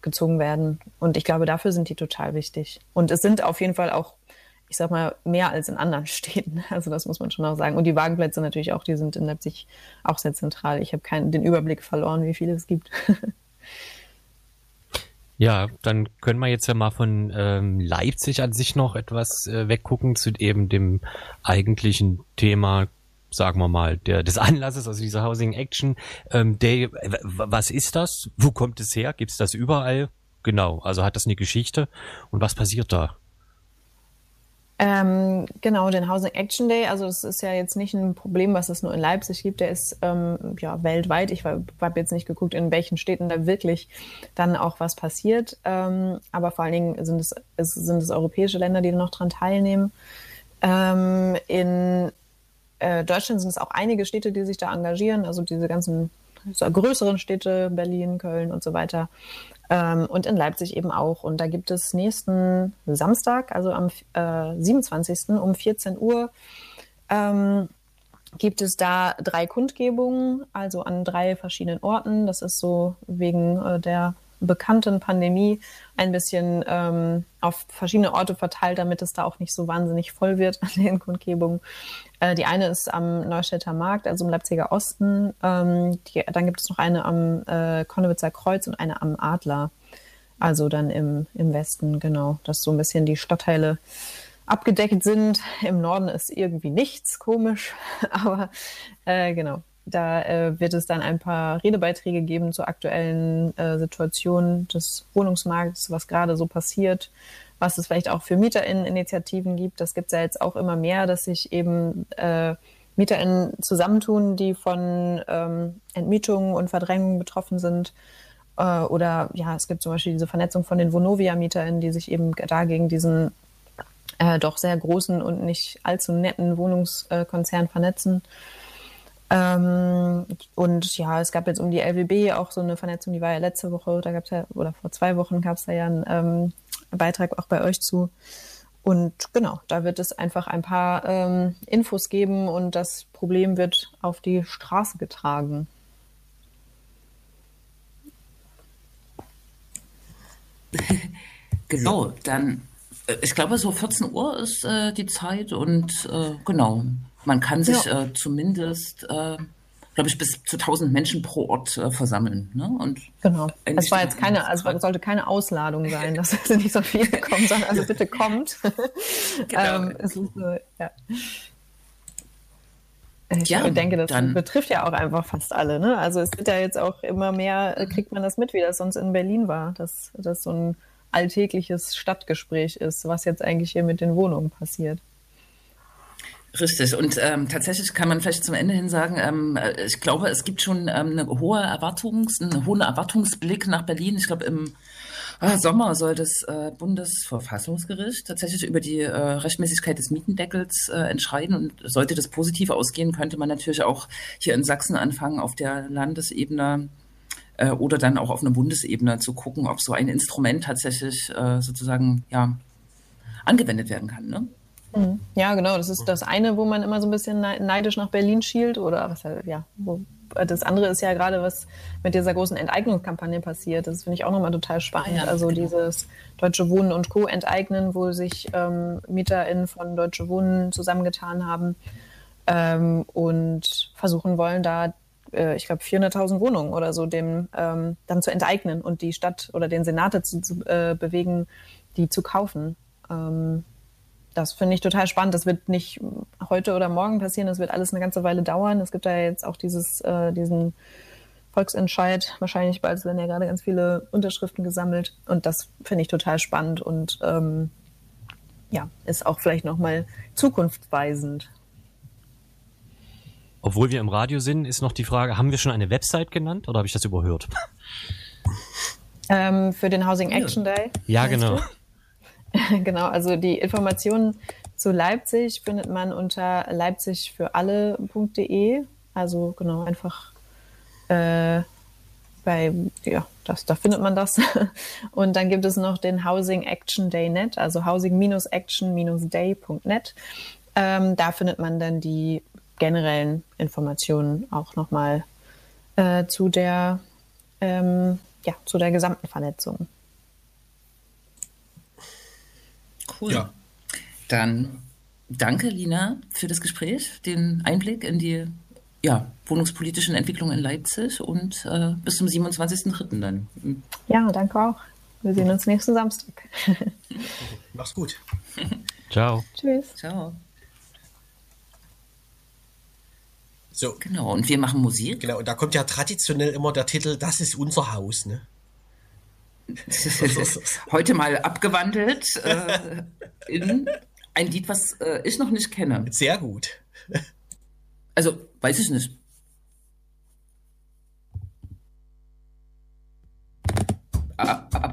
gezogen werden. Und ich glaube, dafür sind die total wichtig. Und es sind auf jeden Fall auch, ich sag mal, mehr als in anderen Städten. Also das muss man schon auch sagen. Und die Wagenplätze natürlich auch, die sind in Leipzig auch sehr zentral. Ich habe keinen den Überblick verloren, wie viele es gibt.
Ja, dann können wir jetzt ja mal von ähm, Leipzig an sich noch etwas äh, weggucken zu eben dem eigentlichen Thema, sagen wir mal, der, des Anlasses, also dieser Housing Action ähm, Day. Was ist das? Wo kommt es her? Gibt es das überall? Genau, also hat das eine Geschichte und was passiert da?
Ähm, genau, den Housing Action Day, also das ist ja jetzt nicht ein Problem, was es nur in Leipzig gibt, der ist ähm, ja weltweit. Ich habe jetzt nicht geguckt, in welchen Städten da wirklich dann auch was passiert, ähm, aber vor allen Dingen sind es, es, sind es europäische Länder, die noch daran teilnehmen. Ähm, in äh, Deutschland sind es auch einige Städte, die sich da engagieren, also diese ganzen größeren Städte, Berlin, Köln und so weiter. Ähm, und in Leipzig eben auch. Und da gibt es nächsten Samstag, also am äh, 27. um 14 Uhr, ähm, gibt es da drei Kundgebungen, also an drei verschiedenen Orten. Das ist so wegen äh, der bekannten Pandemie ein bisschen ähm, auf verschiedene Orte verteilt, damit es da auch nicht so wahnsinnig voll wird an den Kundgebungen. Äh, die eine ist am Neustädter Markt, also im Leipziger Osten. Ähm, die, dann gibt es noch eine am äh, Konnewitzer Kreuz und eine am Adler. Also dann im, im Westen, genau. Dass so ein bisschen die Stadtteile abgedeckt sind. Im Norden ist irgendwie nichts komisch, aber äh, genau. Da äh, wird es dann ein paar Redebeiträge geben zur aktuellen äh, Situation des Wohnungsmarkts, was gerade so passiert, was es vielleicht auch für MieterInnen-Initiativen gibt. Das gibt es ja jetzt auch immer mehr, dass sich eben äh, MieterInnen zusammentun, die von ähm, Entmietungen und Verdrängungen betroffen sind. Äh, oder ja, es gibt zum Beispiel diese Vernetzung von den Vonovia-MieterInnen, die sich eben dagegen diesen äh, doch sehr großen und nicht allzu netten Wohnungskonzern vernetzen. Ähm, und ja, es gab jetzt um die LWB auch so eine Vernetzung, die war ja letzte Woche, da gab es ja, oder vor zwei Wochen gab es da ja einen ähm, Beitrag auch bei euch zu. Und genau, da wird es einfach ein paar ähm, Infos geben und das Problem wird auf die Straße getragen.
genau, dann, äh, ich glaube, so 14 Uhr ist äh, die Zeit und äh, genau, man kann sich ja. äh, zumindest äh, glaube ich, bis zu 1000 Menschen pro Ort äh, versammeln. Ne? Und
genau. Es war jetzt keine, also es sollte keine Ausladung sein, dass nicht so viele kommen, sondern also bitte kommt. Genau. ähm, es ist, ja. Ich ja, denke, das dann, betrifft ja auch einfach fast alle. Ne? Also es wird ja jetzt auch immer mehr, äh, kriegt man das mit, wie das sonst in Berlin war, dass das so ein alltägliches Stadtgespräch ist, was jetzt eigentlich hier mit den Wohnungen passiert.
Richtig. Und ähm, tatsächlich kann man vielleicht zum Ende hin sagen, ähm, äh, ich glaube, es gibt schon ähm, eine hohe Erwartungs, einen hohen Erwartungsblick nach Berlin. Ich glaube, im äh, Sommer soll das äh, Bundesverfassungsgericht tatsächlich über die äh, Rechtmäßigkeit des Mietendeckels äh, entscheiden. Und sollte das positiv ausgehen, könnte man natürlich auch hier in Sachsen anfangen, auf der Landesebene äh, oder dann auch auf einer Bundesebene zu gucken, ob so ein Instrument tatsächlich äh, sozusagen ja angewendet werden kann. Ne?
Mhm. Ja, genau. Das ist das eine, wo man immer so ein bisschen neidisch nach Berlin schielt oder was ja, wo, das andere ist ja gerade, was mit dieser großen Enteignungskampagne passiert. Das finde ich auch nochmal total spannend. Ja, also genau. dieses Deutsche Wohnen und Co. enteignen, wo sich ähm, MieterInnen von Deutsche Wohnen zusammengetan haben ähm, und versuchen wollen, da äh, ich glaube 400.000 Wohnungen oder so dem ähm, dann zu enteignen und die Stadt oder den Senat zu, zu äh, bewegen, die zu kaufen. Ähm, das finde ich total spannend. Das wird nicht heute oder morgen passieren, das wird alles eine ganze Weile dauern. Es gibt da jetzt auch dieses, äh, diesen Volksentscheid, wahrscheinlich bald werden ja gerade ganz viele Unterschriften gesammelt. Und das finde ich total spannend und ähm, ja, ist auch vielleicht nochmal zukunftsweisend.
Obwohl wir im Radio sind, ist noch die Frage, haben wir schon eine Website genannt oder habe ich das überhört?
Ähm, für den Housing Action Day.
Ja, genau.
genau, also die Informationen zu Leipzig findet man unter leipzigfüralle.de. Also genau, einfach äh, bei, ja, das, da findet man das. Und dann gibt es noch den Housing Action Day Net, also housing-action-day.net. Ähm, da findet man dann die generellen Informationen auch nochmal äh, zu der ähm, ja, zu der gesamten Vernetzung.
Cool. Ja. Dann danke, Lina, für das Gespräch, den Einblick in die ja, wohnungspolitischen Entwicklungen in Leipzig und äh, bis zum 27.03. dann.
Ja, danke auch. Wir sehen uns nächsten Samstag.
Mach's gut.
Ciao.
Tschüss.
Ciao. So. Genau, und wir machen Musik.
Genau, und da kommt ja traditionell immer der Titel, das ist unser Haus, ne?
Heute mal abgewandelt äh, in ein Lied, was äh, ich noch nicht kenne.
Sehr gut.
Also, weiß ich nicht. Ah, ah,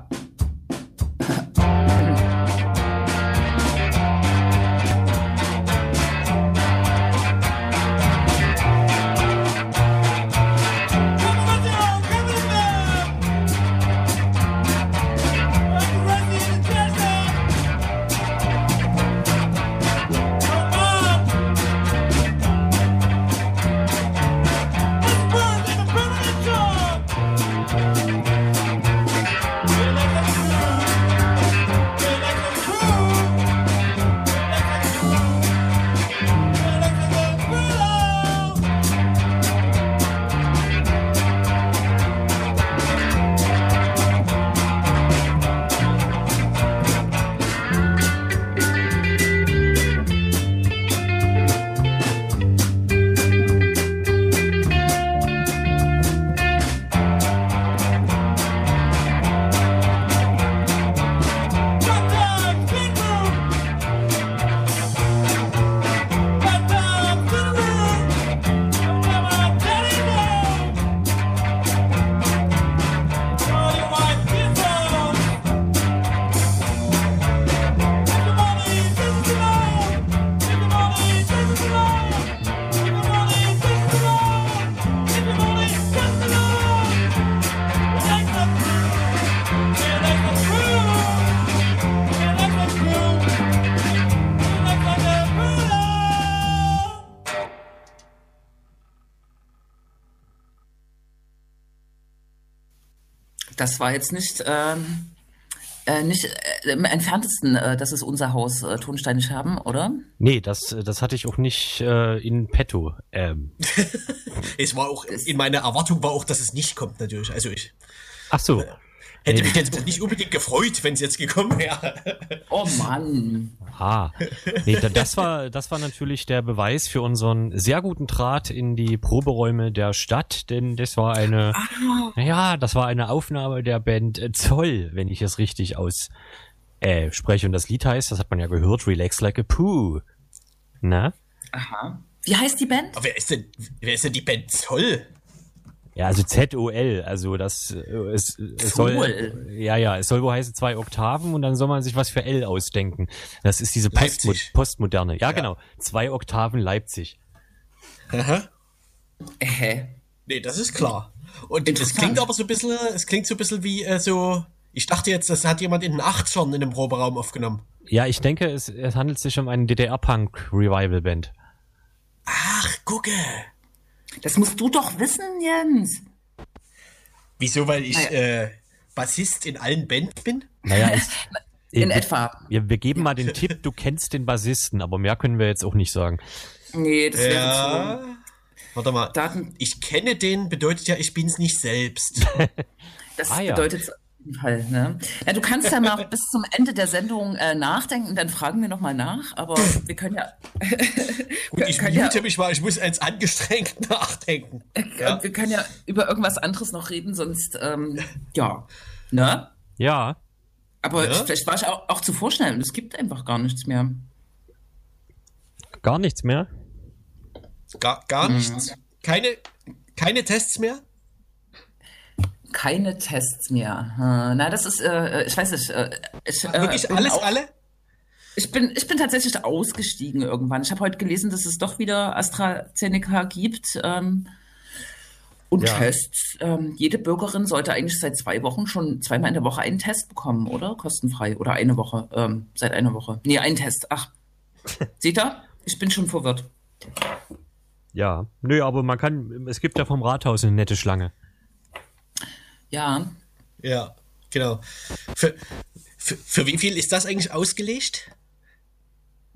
das war jetzt nicht, ähm, äh, nicht äh, im entferntesten, äh, das ist unser Haus, äh, Tonsteine Scherben, oder?
Nee, das, das hatte ich auch nicht äh, in petto. Ähm.
es war auch, in meiner Erwartung war auch, dass es nicht kommt, natürlich. Also ich.
Ach so.
Hätte mich jetzt nicht unbedingt gefreut, wenn es jetzt gekommen wäre.
Oh Mann.
Ah. Nee, das war, das war natürlich der Beweis für unseren sehr guten Draht in die Proberäume der Stadt, denn das war eine, ah. ja, das war eine Aufnahme der Band Zoll, wenn ich es richtig aus äh, spreche. Und das Lied heißt, das hat man ja gehört, Relax Like a Poo. Na?
Aha. Wie heißt die Band?
Aber wer ist denn, wer ist denn die Band Zoll?
Ja, also ZOL, also das äh, es, es soll ja ja, es soll wohl heißen zwei Oktaven und dann soll man sich was für L ausdenken. Das ist diese Postmo Postmoderne. Ja, ja, genau, zwei Oktaven Leipzig.
Aha. Hä? Nee, das ist klar. Und das klingt aber so ein bisschen, es klingt so ein bisschen wie äh, so ich dachte jetzt, das hat jemand in den 80ern in dem Proberaum aufgenommen.
Ja, ich denke, es, es handelt sich um eine DDR-Punk-Revival-Band.
Ach, gucke.
Das musst du doch wissen, Jens.
Wieso? Weil ich naja. äh, Bassist in allen Bands bin?
Naja, ich,
in wir, etwa.
Wir, wir geben ja. mal den Tipp, du kennst den Bassisten, aber mehr können wir jetzt auch nicht sagen.
Nee, das wäre ja. zu.
Warte mal. Daten. Ich kenne den bedeutet ja, ich bin's nicht selbst.
das ah, bedeutet Fall. Ne? Ja, du kannst ja noch bis zum Ende der Sendung äh, nachdenken, dann fragen wir nochmal nach, aber wir können ja.
Gut, ich mute ja, mich mal, ich muss eins angestrengt nachdenken.
Ja. Wir können ja über irgendwas anderes noch reden, sonst, ähm, ja. Ne?
Ja.
Aber ja? vielleicht war ich auch, auch zu vorschnell und es gibt einfach gar nichts mehr.
Gar nichts mehr?
Gar, gar mhm. nichts? Keine, keine Tests mehr?
Keine Tests mehr. Hm, na, das ist, äh, ich weiß nicht. Äh, ich,
äh, Wirklich alles, auch, alle?
Ich bin, ich bin tatsächlich ausgestiegen irgendwann. Ich habe heute gelesen, dass es doch wieder AstraZeneca gibt. Ähm, und ja. Tests. Ähm, jede Bürgerin sollte eigentlich seit zwei Wochen schon zweimal in der Woche einen Test bekommen, oder? Kostenfrei. Oder eine Woche. Ähm, seit einer Woche. Nee, einen Test. Ach. Seht ihr? Ich bin schon verwirrt.
Ja. Nö, aber man kann, es gibt ja vom Rathaus eine nette Schlange.
Ja.
Ja, genau. Für, für, für wie viel ist das eigentlich ausgelegt?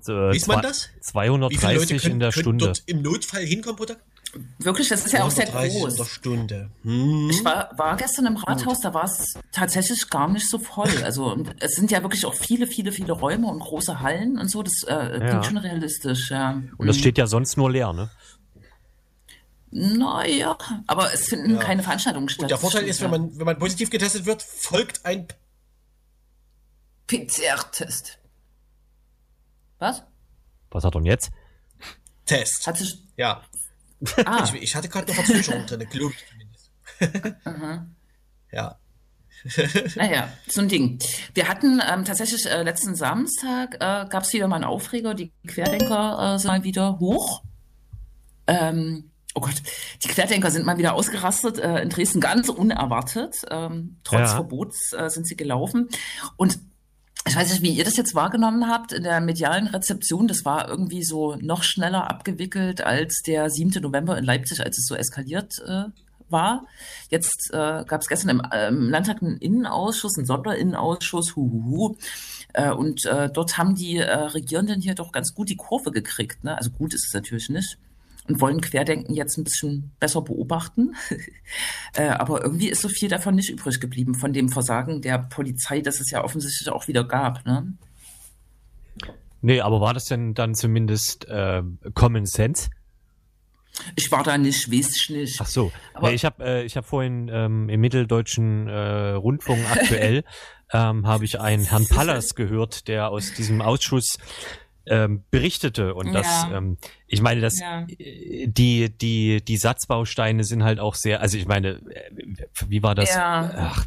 So, Weiß man das? 230 können, in der Stunde. Dort
im Notfall hinkommen, Bruder?
Wirklich, das ist ja auch sehr groß.
In Stunde.
Hm. Ich war, war gestern im Rathaus, da war es tatsächlich gar nicht so voll. Also es sind ja wirklich auch viele, viele, viele Räume und große Hallen und so. Das äh, klingt ja. schon realistisch. Ja.
Und das hm. steht ja sonst nur leer, ne?
Naja, aber es finden ja. keine Veranstaltungen statt. Und
der Vorteil ist, wenn man, wenn man positiv getestet wird, folgt ein
PCR-Test. Was?
Was hat er denn jetzt?
Test.
Hat sich,
ja. Ah. Ich, ich hatte gerade noch Verzögerung drin, glaube ich zumindest. Aha. Ja.
naja, so ein Ding. Wir hatten ähm, tatsächlich äh, letzten Samstag äh, gab es wieder mal einen Aufreger, die Querdenker äh, sind mal wieder hoch. Ähm, oh Gott, die Querdenker sind mal wieder ausgerastet, äh, in Dresden ganz unerwartet. Ähm, trotz ja. Verbots äh, sind sie gelaufen. Und ich weiß nicht, wie ihr das jetzt wahrgenommen habt in der medialen Rezeption. Das war irgendwie so noch schneller abgewickelt als der 7. November in Leipzig, als es so eskaliert äh, war. Jetzt äh, gab es gestern im, äh, im, Landtag einen Innenausschuss, einen Sonderinnenausschuss, huhuhu. Äh, und äh, dort haben die äh, Regierenden hier doch ganz gut die Kurve gekriegt. Ne? Also gut ist es natürlich nicht und wollen Querdenken jetzt ein bisschen besser beobachten. äh, aber irgendwie ist so viel davon nicht übrig geblieben, von dem Versagen der Polizei, das es ja offensichtlich auch wieder gab. Ne?
Nee, aber war das denn dann zumindest äh, Common Sense?
Ich war da nicht, weiß ich nicht.
Ach so. Aber nee, ich habe äh, ich hab vorhin ähm, im Mitteldeutschen äh, Rundfunk aktuell ähm, habe ich einen Herrn Pallas gehört, der aus diesem Ausschuss ähm, berichtete und das, ja. ähm, ich meine, dass ja. die die die Satzbausteine sind halt auch sehr, also ich meine, äh, wie war das? Ja. Ach,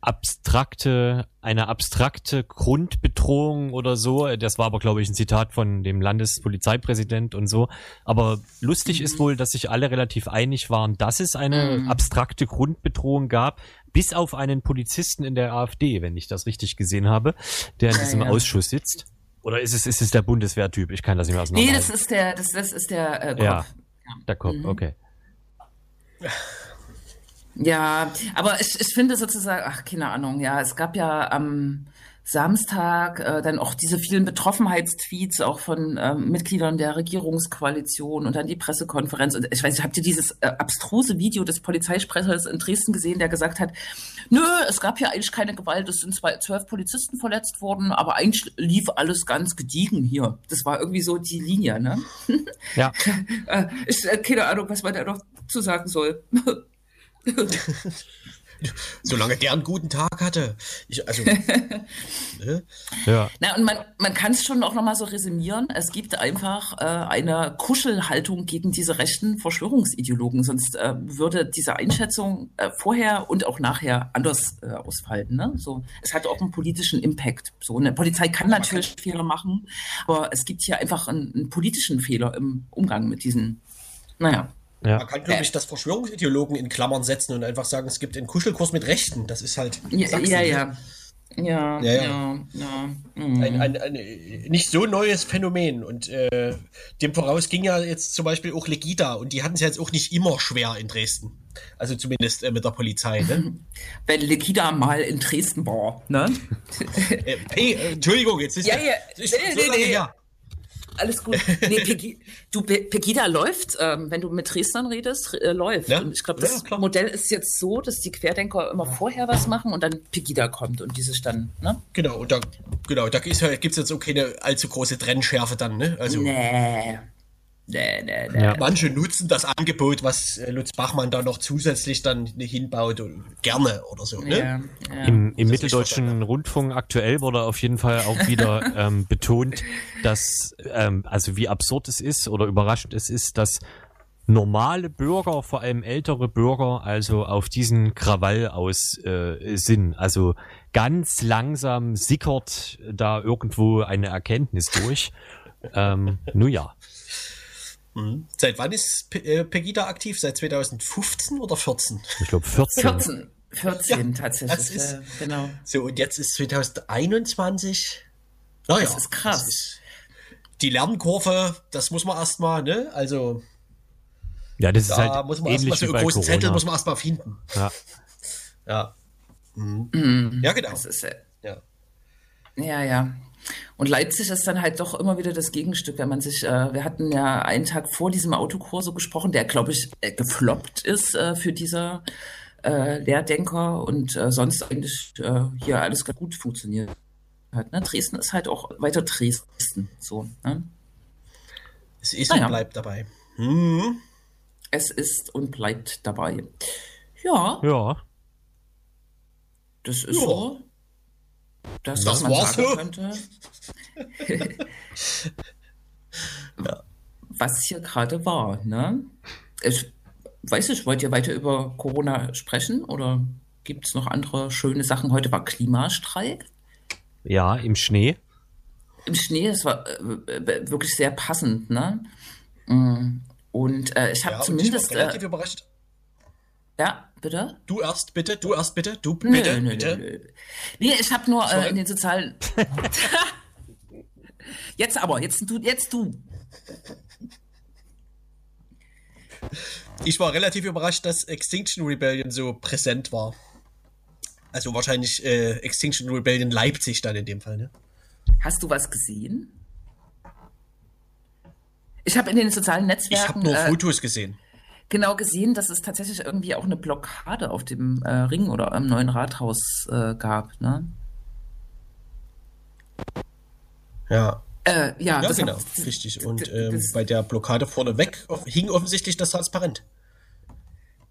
abstrakte, eine abstrakte Grundbedrohung oder so. Das war aber, glaube ich, ein Zitat von dem Landespolizeipräsident und so. Aber lustig mhm. ist wohl, dass sich alle relativ einig waren, dass es eine mhm. abstrakte Grundbedrohung gab, bis auf einen Polizisten in der AfD, wenn ich das richtig gesehen habe, der in diesem ja, Ausschuss sitzt. Oder ist es, ist es der Bundeswehrtyp? Ich kann das nicht mehr
Nee, das ist der, das, das ist der äh, Kopf. Ja,
der Kopf, mhm. okay.
Ja, aber ich, ich finde sozusagen, ach, keine Ahnung, ja, es gab ja am, ähm, Samstag äh, dann auch diese vielen Betroffenheitstweets auch von äh, Mitgliedern der Regierungskoalition und dann die Pressekonferenz. Und ich weiß nicht, habt ihr dieses äh, abstruse Video des Polizeisprechers in Dresden gesehen, der gesagt hat, nö, es gab hier eigentlich keine Gewalt, es sind zwei, zwölf Polizisten verletzt worden, aber eigentlich lief alles ganz gediegen hier. Das war irgendwie so die Linie, ne?
Ja.
äh, ich, äh, keine Ahnung, was man da noch zu sagen soll.
Solange der einen guten Tag hatte. Ich, also,
ne? Ja. Na, und man, man kann es schon auch nochmal so resümieren. Es gibt einfach äh, eine Kuschelhaltung gegen diese rechten Verschwörungsideologen. Sonst äh, würde diese Einschätzung äh, vorher und auch nachher anders äh, ausfallen. Ne? So, es hat auch einen politischen Impact. So, eine Polizei kann natürlich kann Fehler machen, aber es gibt hier einfach einen, einen politischen Fehler im Umgang mit diesen, naja.
Ja. Man kann, glaube ich, das Verschwörungsideologen in Klammern setzen und einfach sagen, es gibt einen Kuschelkurs mit Rechten. Das ist halt.
Ja, Sachsen, ja, ja. Ja, ja, ja. ja,
mhm. Ein, ein, ein, nicht so neues Phänomen. Und äh, dem voraus ging ja jetzt zum Beispiel auch Legida und die hatten es jetzt auch nicht immer schwer in Dresden. Also zumindest äh, mit der Polizei. Ne?
Wenn Legida mal in Dresden war, ne?
äh, hey, äh, Entschuldigung, jetzt ist
ja, ja, ist nee, so nee, nee. Alles gut. Nee, Pegida, du, Pegida läuft, ähm, wenn du mit Dresdnern redest, äh, läuft. Ja? Und ich glaube, das ja, Modell ist jetzt so, dass die Querdenker immer vorher was machen und dann Pegida kommt und diese dann, ne?
Genau, und da, genau, da gibt es jetzt auch keine allzu große Trennschärfe dann, ne? Also,
nee.
Nee, nee, nee. Ja. Manche nutzen das Angebot, was äh, Lutz Bachmann da noch zusätzlich dann hinbaut und gerne oder so. Ne? Ja,
ja. Im, im Mitteldeutschen Rundfunk aktuell wurde auf jeden Fall auch wieder ähm, betont, dass, ähm, also wie absurd es ist oder überraschend es ist, dass normale Bürger, vor allem ältere Bürger, also auf diesen Krawall aus äh, sind. Also ganz langsam sickert da irgendwo eine Erkenntnis durch. ähm, nun ja.
Mhm. Seit wann ist äh, Pegida aktiv? Seit 2015 oder 14?
Ich glaube 14.
14. 14 ja, tatsächlich.
Ist, ja, genau. So, und jetzt ist 2021.
Naja, das ist krass. Das ist
die Lernkurve, das muss man erstmal, ne? Also.
Ja, das ist halt
muss man erstmal so einen großen Corona. Zettel muss man erstmal finden.
Ja.
Ja. Mhm. Mhm. Ja, genau.
Das ist, äh, ja. Ja, ja. Und Leipzig ist dann halt doch immer wieder das Gegenstück, wenn man sich, äh, wir hatten ja einen Tag vor diesem Autokurs so gesprochen, der, glaube ich, äh, gefloppt ist äh, für diese äh, Lehrdenker und äh, sonst eigentlich äh, hier alles ganz gut funktioniert hat. Ne? Dresden ist halt auch weiter Dresden. So, ne?
Es ist naja. und bleibt dabei. Hm.
Es ist und bleibt dabei. Ja.
Ja.
Das ist ja. so das, was man sagen so. könnte. ja. Was hier gerade war, ne? Ich weiß nicht, wollt ihr weiter über Corona sprechen oder gibt es noch andere schöne Sachen? Heute war Klimastreik.
Ja, im Schnee.
Im Schnee, das war äh, wirklich sehr passend, ne? Mm. Und äh, ich habe ja, zumindest. Ich war relativ
äh, überrascht.
Ja, Bitte?
Du erst bitte, du erst bitte, du bitte, nö, nö, bitte. Nö,
nee, ich habe nur äh, in den sozialen. jetzt aber, jetzt du, jetzt du.
Ich war relativ überrascht, dass Extinction Rebellion so präsent war. Also wahrscheinlich äh, Extinction Rebellion Leipzig dann in dem Fall, ne?
Hast du was gesehen? Ich habe in den sozialen Netzwerken. Ich
habe nur äh, Fotos gesehen
genau gesehen, dass es tatsächlich irgendwie auch eine Blockade auf dem äh, Ring oder am neuen Rathaus äh, gab. Ne?
Ja.
Äh, ja,
ja genau, hat, richtig. Und ähm, bei der Blockade vorneweg hing offensichtlich das Transparent.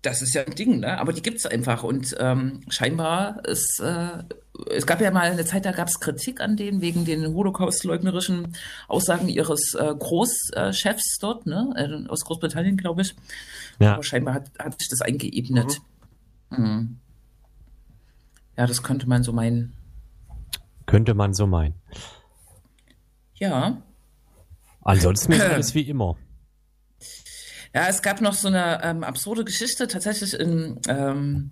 Das ist ja ein Ding, ne? Aber die gibt es einfach. Und ähm, scheinbar ist, äh, es gab ja mal eine Zeit, da gab es Kritik an denen wegen den Holocaust-leugnerischen Aussagen ihres äh, Großchefs dort, ne? Äh, aus Großbritannien, glaube ich. Ja. Aber scheinbar hat, hat sich das eingeebnet. Mhm. Mhm. Ja, das könnte man so meinen.
Könnte man so meinen.
Ja.
Ansonsten ist alles wie immer.
Ja, es gab noch so eine ähm, absurde Geschichte, tatsächlich in ähm,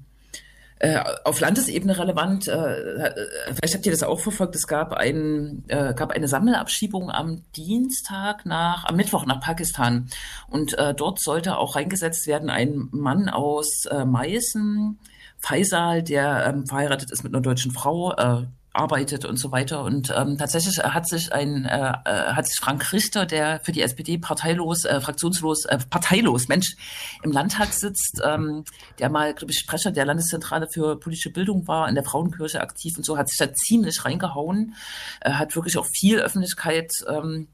äh, auf Landesebene relevant. Äh, äh, vielleicht habt ihr das auch verfolgt. Es gab, ein, äh, gab eine Sammelabschiebung am Dienstag nach, am Mittwoch nach Pakistan. Und äh, dort sollte auch reingesetzt werden ein Mann aus Meißen, Faisal, der ähm, verheiratet ist mit einer deutschen Frau, äh, arbeitet und so weiter. Und ähm, tatsächlich hat sich ein äh, äh, hat sich Frank Richter, der für die SPD parteilos, äh, fraktionslos, äh, parteilos, Mensch, im Landtag sitzt, ähm, der mal, glaube ich, Sprecher der Landeszentrale für politische Bildung war, in der Frauenkirche aktiv und so, hat sich da ziemlich reingehauen, äh, hat wirklich auch viel Öffentlichkeit ähm,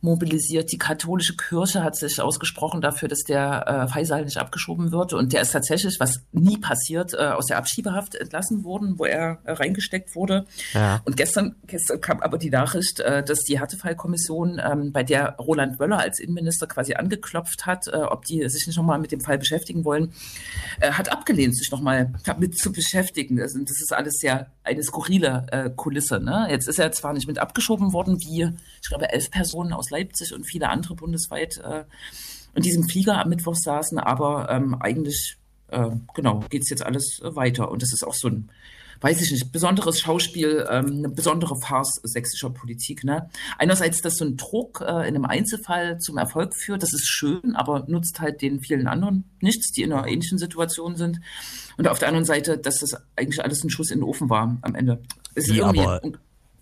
mobilisiert. Die katholische Kirche hat sich ausgesprochen dafür, dass der äh, Faisal nicht abgeschoben wird. Und der ist tatsächlich, was nie passiert, äh, aus der Abschiebehaft entlassen worden, wo er äh, reingesteckt wurde. Ja. Und gestern, gestern kam aber die Nachricht, äh, dass die Härtefallkommission, ähm, bei der Roland Wöller als Innenminister quasi angeklopft hat, äh, ob die sich nicht nochmal mit dem Fall beschäftigen wollen, äh, hat abgelehnt, sich nochmal damit zu beschäftigen. Das, das ist alles sehr eine skurrile äh, Kulisse. Ne? Jetzt ist er zwar nicht mit abgeschoben worden, wie, ich glaube, elf Personen aus Leipzig und viele andere bundesweit äh, in diesem Flieger am Mittwoch saßen, aber ähm, eigentlich, äh, genau, geht es jetzt alles äh, weiter. Und das ist auch so ein, weiß ich nicht, besonderes Schauspiel, ähm, eine besondere Farce sächsischer Politik. Ne? Einerseits, dass so ein Druck äh, in einem Einzelfall zum Erfolg führt, das ist schön, aber nutzt halt den vielen anderen nichts, die in einer ähnlichen Situation sind. Und auf der anderen Seite, dass das eigentlich alles ein Schuss in den Ofen war am Ende.
Es ist irgendwie aber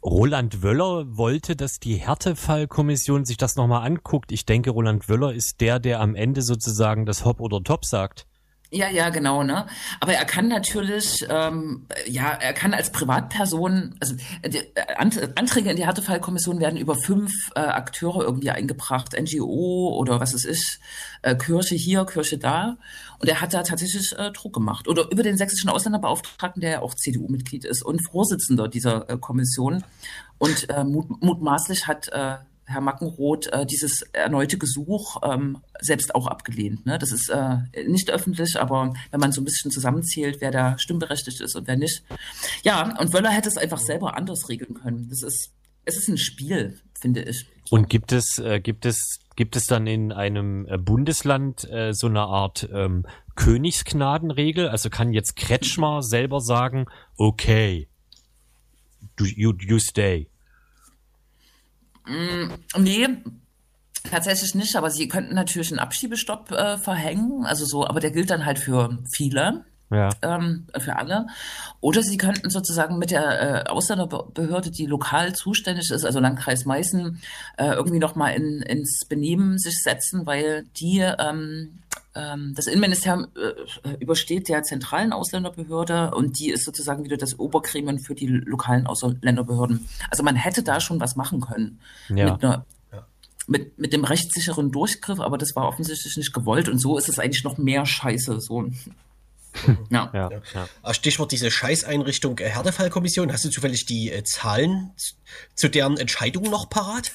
Roland Wöller wollte, dass die Härtefallkommission sich das nochmal anguckt. Ich denke, Roland Wöller ist der, der am Ende sozusagen das Hop oder Top sagt.
Ja, ja, genau, ne? Aber er kann natürlich, ähm, ja, er kann als Privatperson, also die, äh, Anträge in die Härtefallkommission werden über fünf äh, Akteure irgendwie eingebracht, NGO oder was es ist, äh, Kirche hier, Kirche da. Und er hat da tatsächlich äh, Druck gemacht. Oder über den sächsischen Ausländerbeauftragten, der ja auch CDU-Mitglied ist und Vorsitzender dieser äh, Kommission. Und äh, mut, mutmaßlich hat äh, Herr Mackenroth äh, dieses erneute Gesuch ähm, selbst auch abgelehnt. Ne? Das ist äh, nicht öffentlich, aber wenn man so ein bisschen zusammenzählt, wer da stimmberechtigt ist und wer nicht. Ja, und Wöller hätte es einfach selber anders regeln können. Das ist, es ist ein Spiel, finde ich.
Und gibt es, äh, gibt es, gibt es dann in einem äh, Bundesland äh, so eine Art ähm, Königsgnadenregel? Also kann jetzt Kretschmer selber sagen, okay, you, you stay.
Mm, nee, tatsächlich nicht, aber sie könnten natürlich einen Abschiebestopp äh, verhängen, also so, aber der gilt dann halt für viele. Ja. Ähm, für alle. Oder sie könnten sozusagen mit der äh, Ausländerbehörde, die lokal zuständig ist, also Landkreis Meißen, äh, irgendwie nochmal in, ins Benehmen sich setzen, weil die ähm, das Innenministerium äh, übersteht der zentralen Ausländerbehörde und die ist sozusagen wieder das Obergremium für die lokalen Ausländerbehörden. Also man hätte da schon was machen können ja. mit, einer, mit, mit dem rechtssicheren Durchgriff, aber das war offensichtlich nicht gewollt und so ist es eigentlich noch mehr Scheiße. So.
Ja. Ja, ja. Ah, Stichwort diese Scheißeinrichtung äh, Härtefallkommission. Hast du zufällig die äh, Zahlen zu deren Entscheidungen noch parat?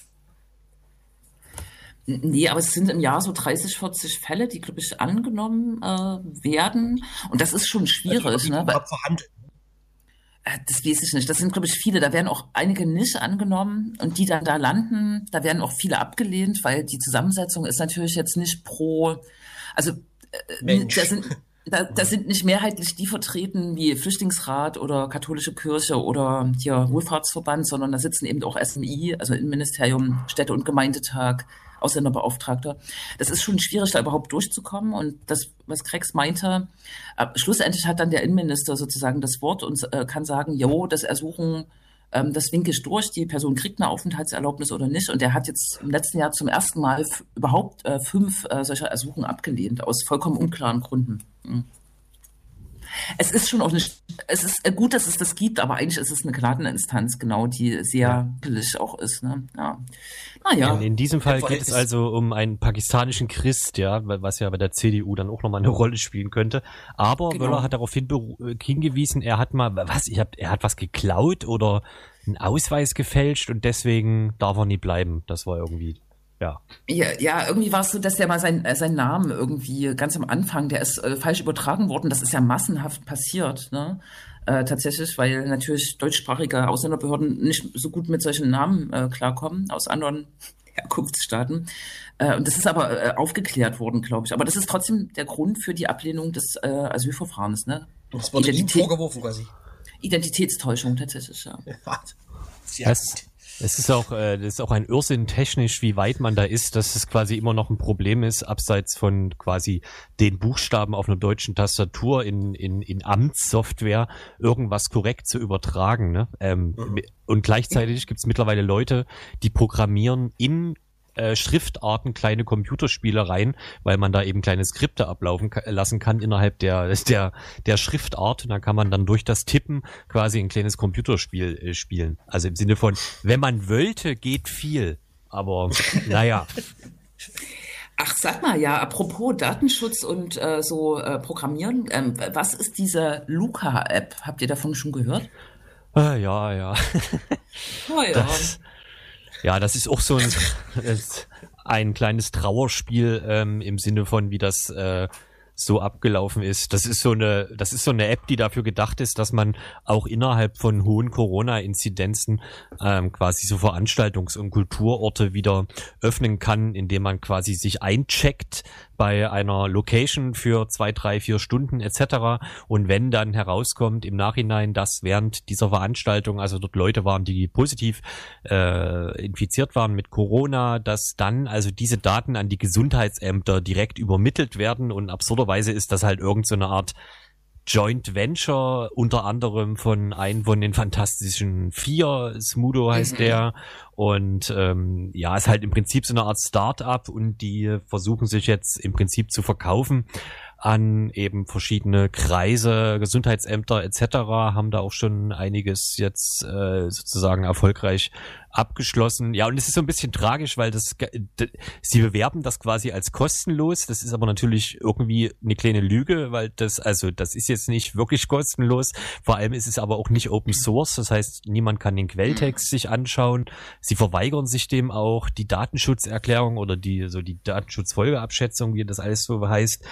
Nee, aber es sind im Jahr so 30, 40 Fälle, die, glaube ich, angenommen äh, werden. Und das ist schon schwierig. Also, ne? Weil, verhandelt. Äh, das weiß ich nicht. Das sind, glaube ich, viele. Da werden auch einige nicht angenommen und die dann da landen, da werden auch viele abgelehnt, weil die Zusammensetzung ist natürlich jetzt nicht pro. Also äh, Mensch. da sind. Da, da sind nicht mehrheitlich die vertreten wie Flüchtlingsrat oder katholische Kirche oder hier Wohlfahrtsverband, sondern da sitzen eben auch SMI, also Innenministerium, Städte- und Gemeindetag, Ausländerbeauftragter. Das ist schon schwierig, da überhaupt durchzukommen. Und das, was Krex meinte, äh, schlussendlich hat dann der Innenminister sozusagen das Wort und äh, kann sagen, jo, das Ersuchen, ähm, das winke ich durch, die Person kriegt eine Aufenthaltserlaubnis oder nicht. Und er hat jetzt im letzten Jahr zum ersten Mal überhaupt äh, fünf äh, solcher Ersuchen abgelehnt, aus vollkommen unklaren Gründen. Mhm es ist schon auch eine, es ist äh, gut, dass es das gibt, aber eigentlich ist es eine Gnadeninstanz, genau, die sehr billig auch ist. Ne? Ja.
Naja. In, in diesem Fall geht es also um einen pakistanischen Christ, ja, was ja bei der CDU dann auch nochmal eine Rolle spielen könnte. Aber genau. Wöller hat darauf äh, hingewiesen, er hat mal, was, ich hab, er hat was geklaut oder einen Ausweis gefälscht und deswegen darf er nie bleiben. Das war irgendwie ja.
ja. Ja, irgendwie war es so, dass der mal sein, äh, sein Namen irgendwie ganz am Anfang, der ist äh, falsch übertragen worden. Das ist ja massenhaft passiert, ne? Äh, tatsächlich, weil natürlich deutschsprachige Ausländerbehörden nicht so gut mit solchen Namen äh, klarkommen aus anderen Herkunftsstaaten. Äh, und das ist aber äh, aufgeklärt worden, glaube ich. Aber das ist trotzdem der Grund für die Ablehnung des äh, Asylverfahrens. Ne?
Das wurde Identität ihm vorgeworfen quasi.
Identitätstäuschung tatsächlich, ja.
ja. Das, es ist auch, äh, das ist auch ein Irrsinn technisch, wie weit man da ist, dass es quasi immer noch ein Problem ist, abseits von quasi den Buchstaben auf einer deutschen Tastatur in, in, in Amtssoftware irgendwas korrekt zu übertragen. Ne? Ähm, mhm. Und gleichzeitig gibt es mittlerweile Leute, die programmieren in äh, Schriftarten kleine Computerspiele rein, weil man da eben kleine Skripte ablaufen lassen kann innerhalb der, der, der Schriftart. Und dann kann man dann durch das Tippen quasi ein kleines Computerspiel äh, spielen. Also im Sinne von, wenn man wollte, geht viel. Aber naja.
Ach, sag mal, ja, apropos Datenschutz und äh, so äh, Programmieren, ähm, was ist diese Luca-App? Habt ihr davon schon gehört?
Äh, ja, ja. Oh, ja. Das, ja, das ist auch so ein, ein kleines Trauerspiel ähm, im Sinne von, wie das äh, so abgelaufen ist. Das ist so eine, das ist so eine App, die dafür gedacht ist, dass man auch innerhalb von hohen Corona-Inzidenzen ähm, quasi so Veranstaltungs- und Kulturorte wieder öffnen kann, indem man quasi sich eincheckt bei einer Location für zwei, drei, vier Stunden etc. Und wenn dann herauskommt im Nachhinein, dass während dieser Veranstaltung, also dort Leute waren, die positiv äh, infiziert waren mit Corona, dass dann also diese Daten an die Gesundheitsämter direkt übermittelt werden und absurder Weise ist das halt irgend so eine Art Joint Venture, unter anderem von einem von den Fantastischen Vier, Smudo heißt mhm. der. Und ähm, ja, ist halt im Prinzip so eine Art Start-up und die versuchen sich jetzt im Prinzip zu verkaufen an eben verschiedene Kreise, Gesundheitsämter etc. haben da auch schon einiges jetzt äh, sozusagen erfolgreich abgeschlossen. Ja, und es ist so ein bisschen tragisch, weil das sie bewerben das quasi als kostenlos. Das ist aber natürlich irgendwie eine kleine Lüge, weil das also das ist jetzt nicht wirklich kostenlos. Vor allem ist es aber auch nicht Open Source. Das heißt, niemand kann den Quelltext sich anschauen. Sie verweigern sich dem auch die Datenschutzerklärung oder die so die Datenschutzfolgeabschätzung, wie das alles so heißt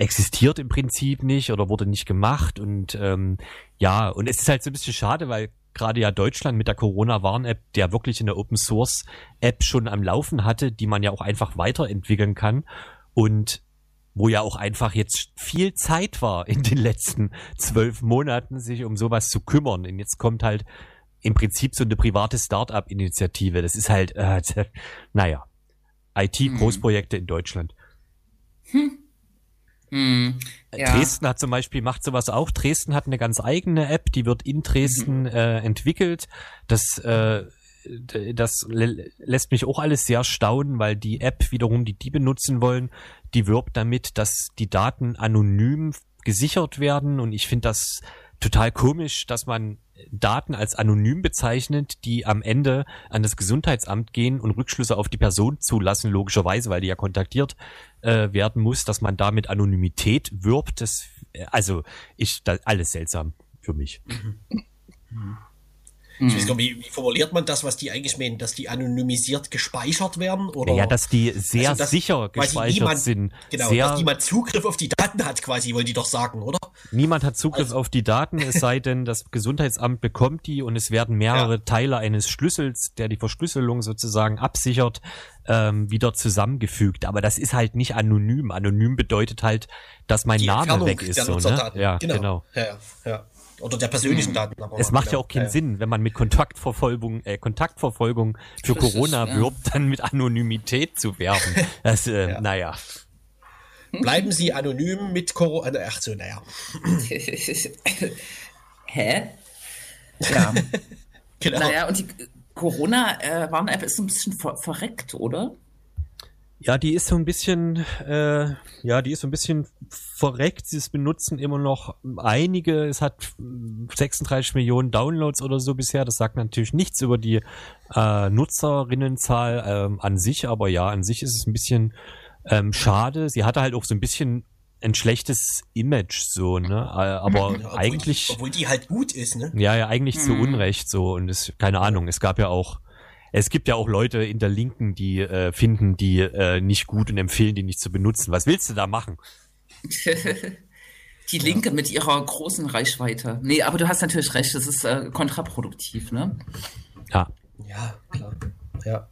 existiert im Prinzip nicht oder wurde nicht gemacht und ähm, ja, und es ist halt so ein bisschen schade, weil gerade ja Deutschland mit der Corona-Warn-App, der wirklich eine Open-Source-App schon am Laufen hatte, die man ja auch einfach weiterentwickeln kann und wo ja auch einfach jetzt viel Zeit war in den letzten zwölf Monaten, sich um sowas zu kümmern. Und jetzt kommt halt im Prinzip so eine private Start-up-Initiative. Das ist halt, äh, naja, IT-Großprojekte in Deutschland. Hm. Hm, ja. Dresden hat zum Beispiel, macht sowas auch. Dresden hat eine ganz eigene App, die wird in Dresden mhm. äh, entwickelt. Das, äh, das lässt mich auch alles sehr staunen, weil die App wiederum, die die benutzen wollen, die wirbt damit, dass die Daten anonym gesichert werden und ich finde das total komisch, dass man Daten als anonym bezeichnet, die am Ende an das Gesundheitsamt gehen und Rückschlüsse auf die Person zulassen, logischerweise, weil die ja kontaktiert äh, werden muss, dass man da mit Anonymität wirbt. Das, äh, also ich, das, alles seltsam für mich. Mhm.
Mhm. Ich weiß gar nicht, wie, wie formuliert man das, was die eigentlich meinen, dass die anonymisiert gespeichert werden? Oder?
Ja, dass die sehr also, dass sicher gespeichert niemand, sind.
Genau,
sehr,
dass niemand Zugriff auf die Daten hat, quasi, wollen die doch sagen, oder?
Niemand hat Zugriff also, auf die Daten, es sei denn, das Gesundheitsamt bekommt die und es werden mehrere ja. Teile eines Schlüssels, der die Verschlüsselung sozusagen absichert, ähm, wieder zusammengefügt. Aber das ist halt nicht anonym. Anonym bedeutet halt, dass mein Name weg ist. So, ne?
Ja, genau. genau. Ja, ja. Oder der persönlichen Daten.
es macht ja auch keinen ja. Sinn, wenn man mit Kontaktverfolgung, äh, Kontaktverfolgung für das Corona ist, ja. wirbt, dann mit Anonymität zu werben. Das, äh, ja. naja.
Bleiben Sie anonym mit Corona. Ach so, naja.
Hä? Ja. genau. Naja, und die Corona-Warn-App ist ein bisschen ver verreckt, oder?
Ja, die ist so ein bisschen, äh, ja, die ist so ein bisschen verreckt. Sie benutzen immer noch einige. Es hat 36 Millionen Downloads oder so bisher. Das sagt natürlich nichts über die äh, Nutzerinnenzahl ähm, an sich, aber ja, an sich ist es ein bisschen ähm, schade. Sie hatte halt auch so ein bisschen ein schlechtes Image so, ne? Äh, aber ja, eigentlich.
Die, obwohl die halt gut ist, ne?
Ja, ja, eigentlich mhm. zu Unrecht so. Und es, keine Ahnung, es gab ja auch es gibt ja auch Leute in der Linken, die äh, finden die äh, nicht gut und empfehlen die nicht zu benutzen. Was willst du da machen?
die Linke ja. mit ihrer großen Reichweite. Nee, aber du hast natürlich recht, das ist äh, kontraproduktiv, ne?
Ja. Ja, klar. Ja.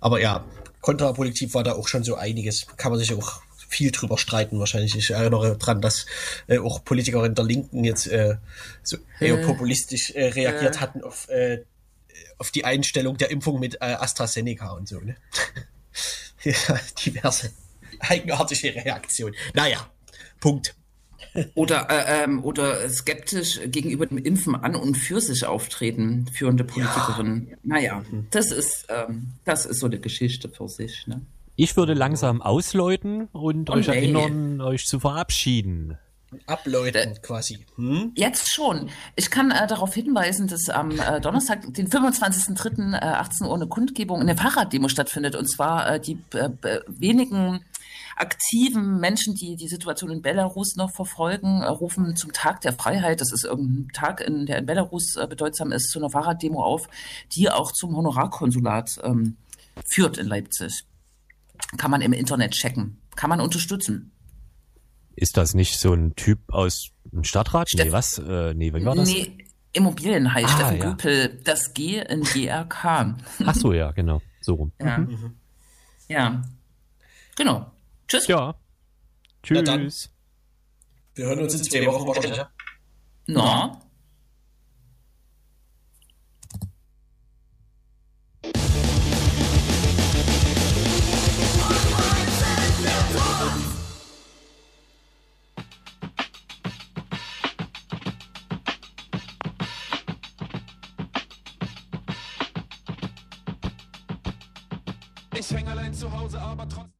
Aber ja, kontraproduktiv war da auch schon so einiges. Kann man sich auch viel drüber streiten wahrscheinlich. Ich erinnere daran, dass äh, auch Politikerinnen der Linken jetzt äh, so eher populistisch äh, reagiert äh. hatten auf äh, auf die Einstellung der Impfung mit äh, AstraZeneca und so, ne? ja, diverse eigenartige Reaktionen. Naja, Punkt.
Oder, äh, ähm, oder skeptisch gegenüber dem Impfen an und für sich auftreten, führende Politikerinnen. Ja. Naja, das ist, ähm, das ist so eine Geschichte für sich. Ne?
Ich würde langsam ausläuten und oh, euch nee. erinnern, euch zu verabschieden.
Abläuten äh, quasi. Hm?
Jetzt schon. Ich kann äh, darauf hinweisen, dass am äh, Donnerstag, den 25.03. Äh, 18 Uhr eine Kundgebung, eine Fahrraddemo stattfindet. Und zwar äh, die äh, wenigen aktiven Menschen, die die Situation in Belarus noch verfolgen, äh, rufen zum Tag der Freiheit, das ist irgendein Tag, in, der in Belarus äh, bedeutsam ist, zu einer Fahrraddemo auf, die auch zum Honorarkonsulat ähm, führt in Leipzig. Kann man im Internet checken. Kann man unterstützen.
Ist das nicht so ein Typ aus dem Stadtrat? Steff nee, was? Äh, nee, wie war das? Nee,
Immobilien heißt ah, Steffen ja. Göpel, das G in GRK.
Ach so, ja, genau. So rum.
Ja. Mhm. ja. Genau. Tschüss.
Ja. Tschüss.
Wir hören uns in zwei Wochen wahrscheinlich.
Na?
Ich Hause, aber trotzdem.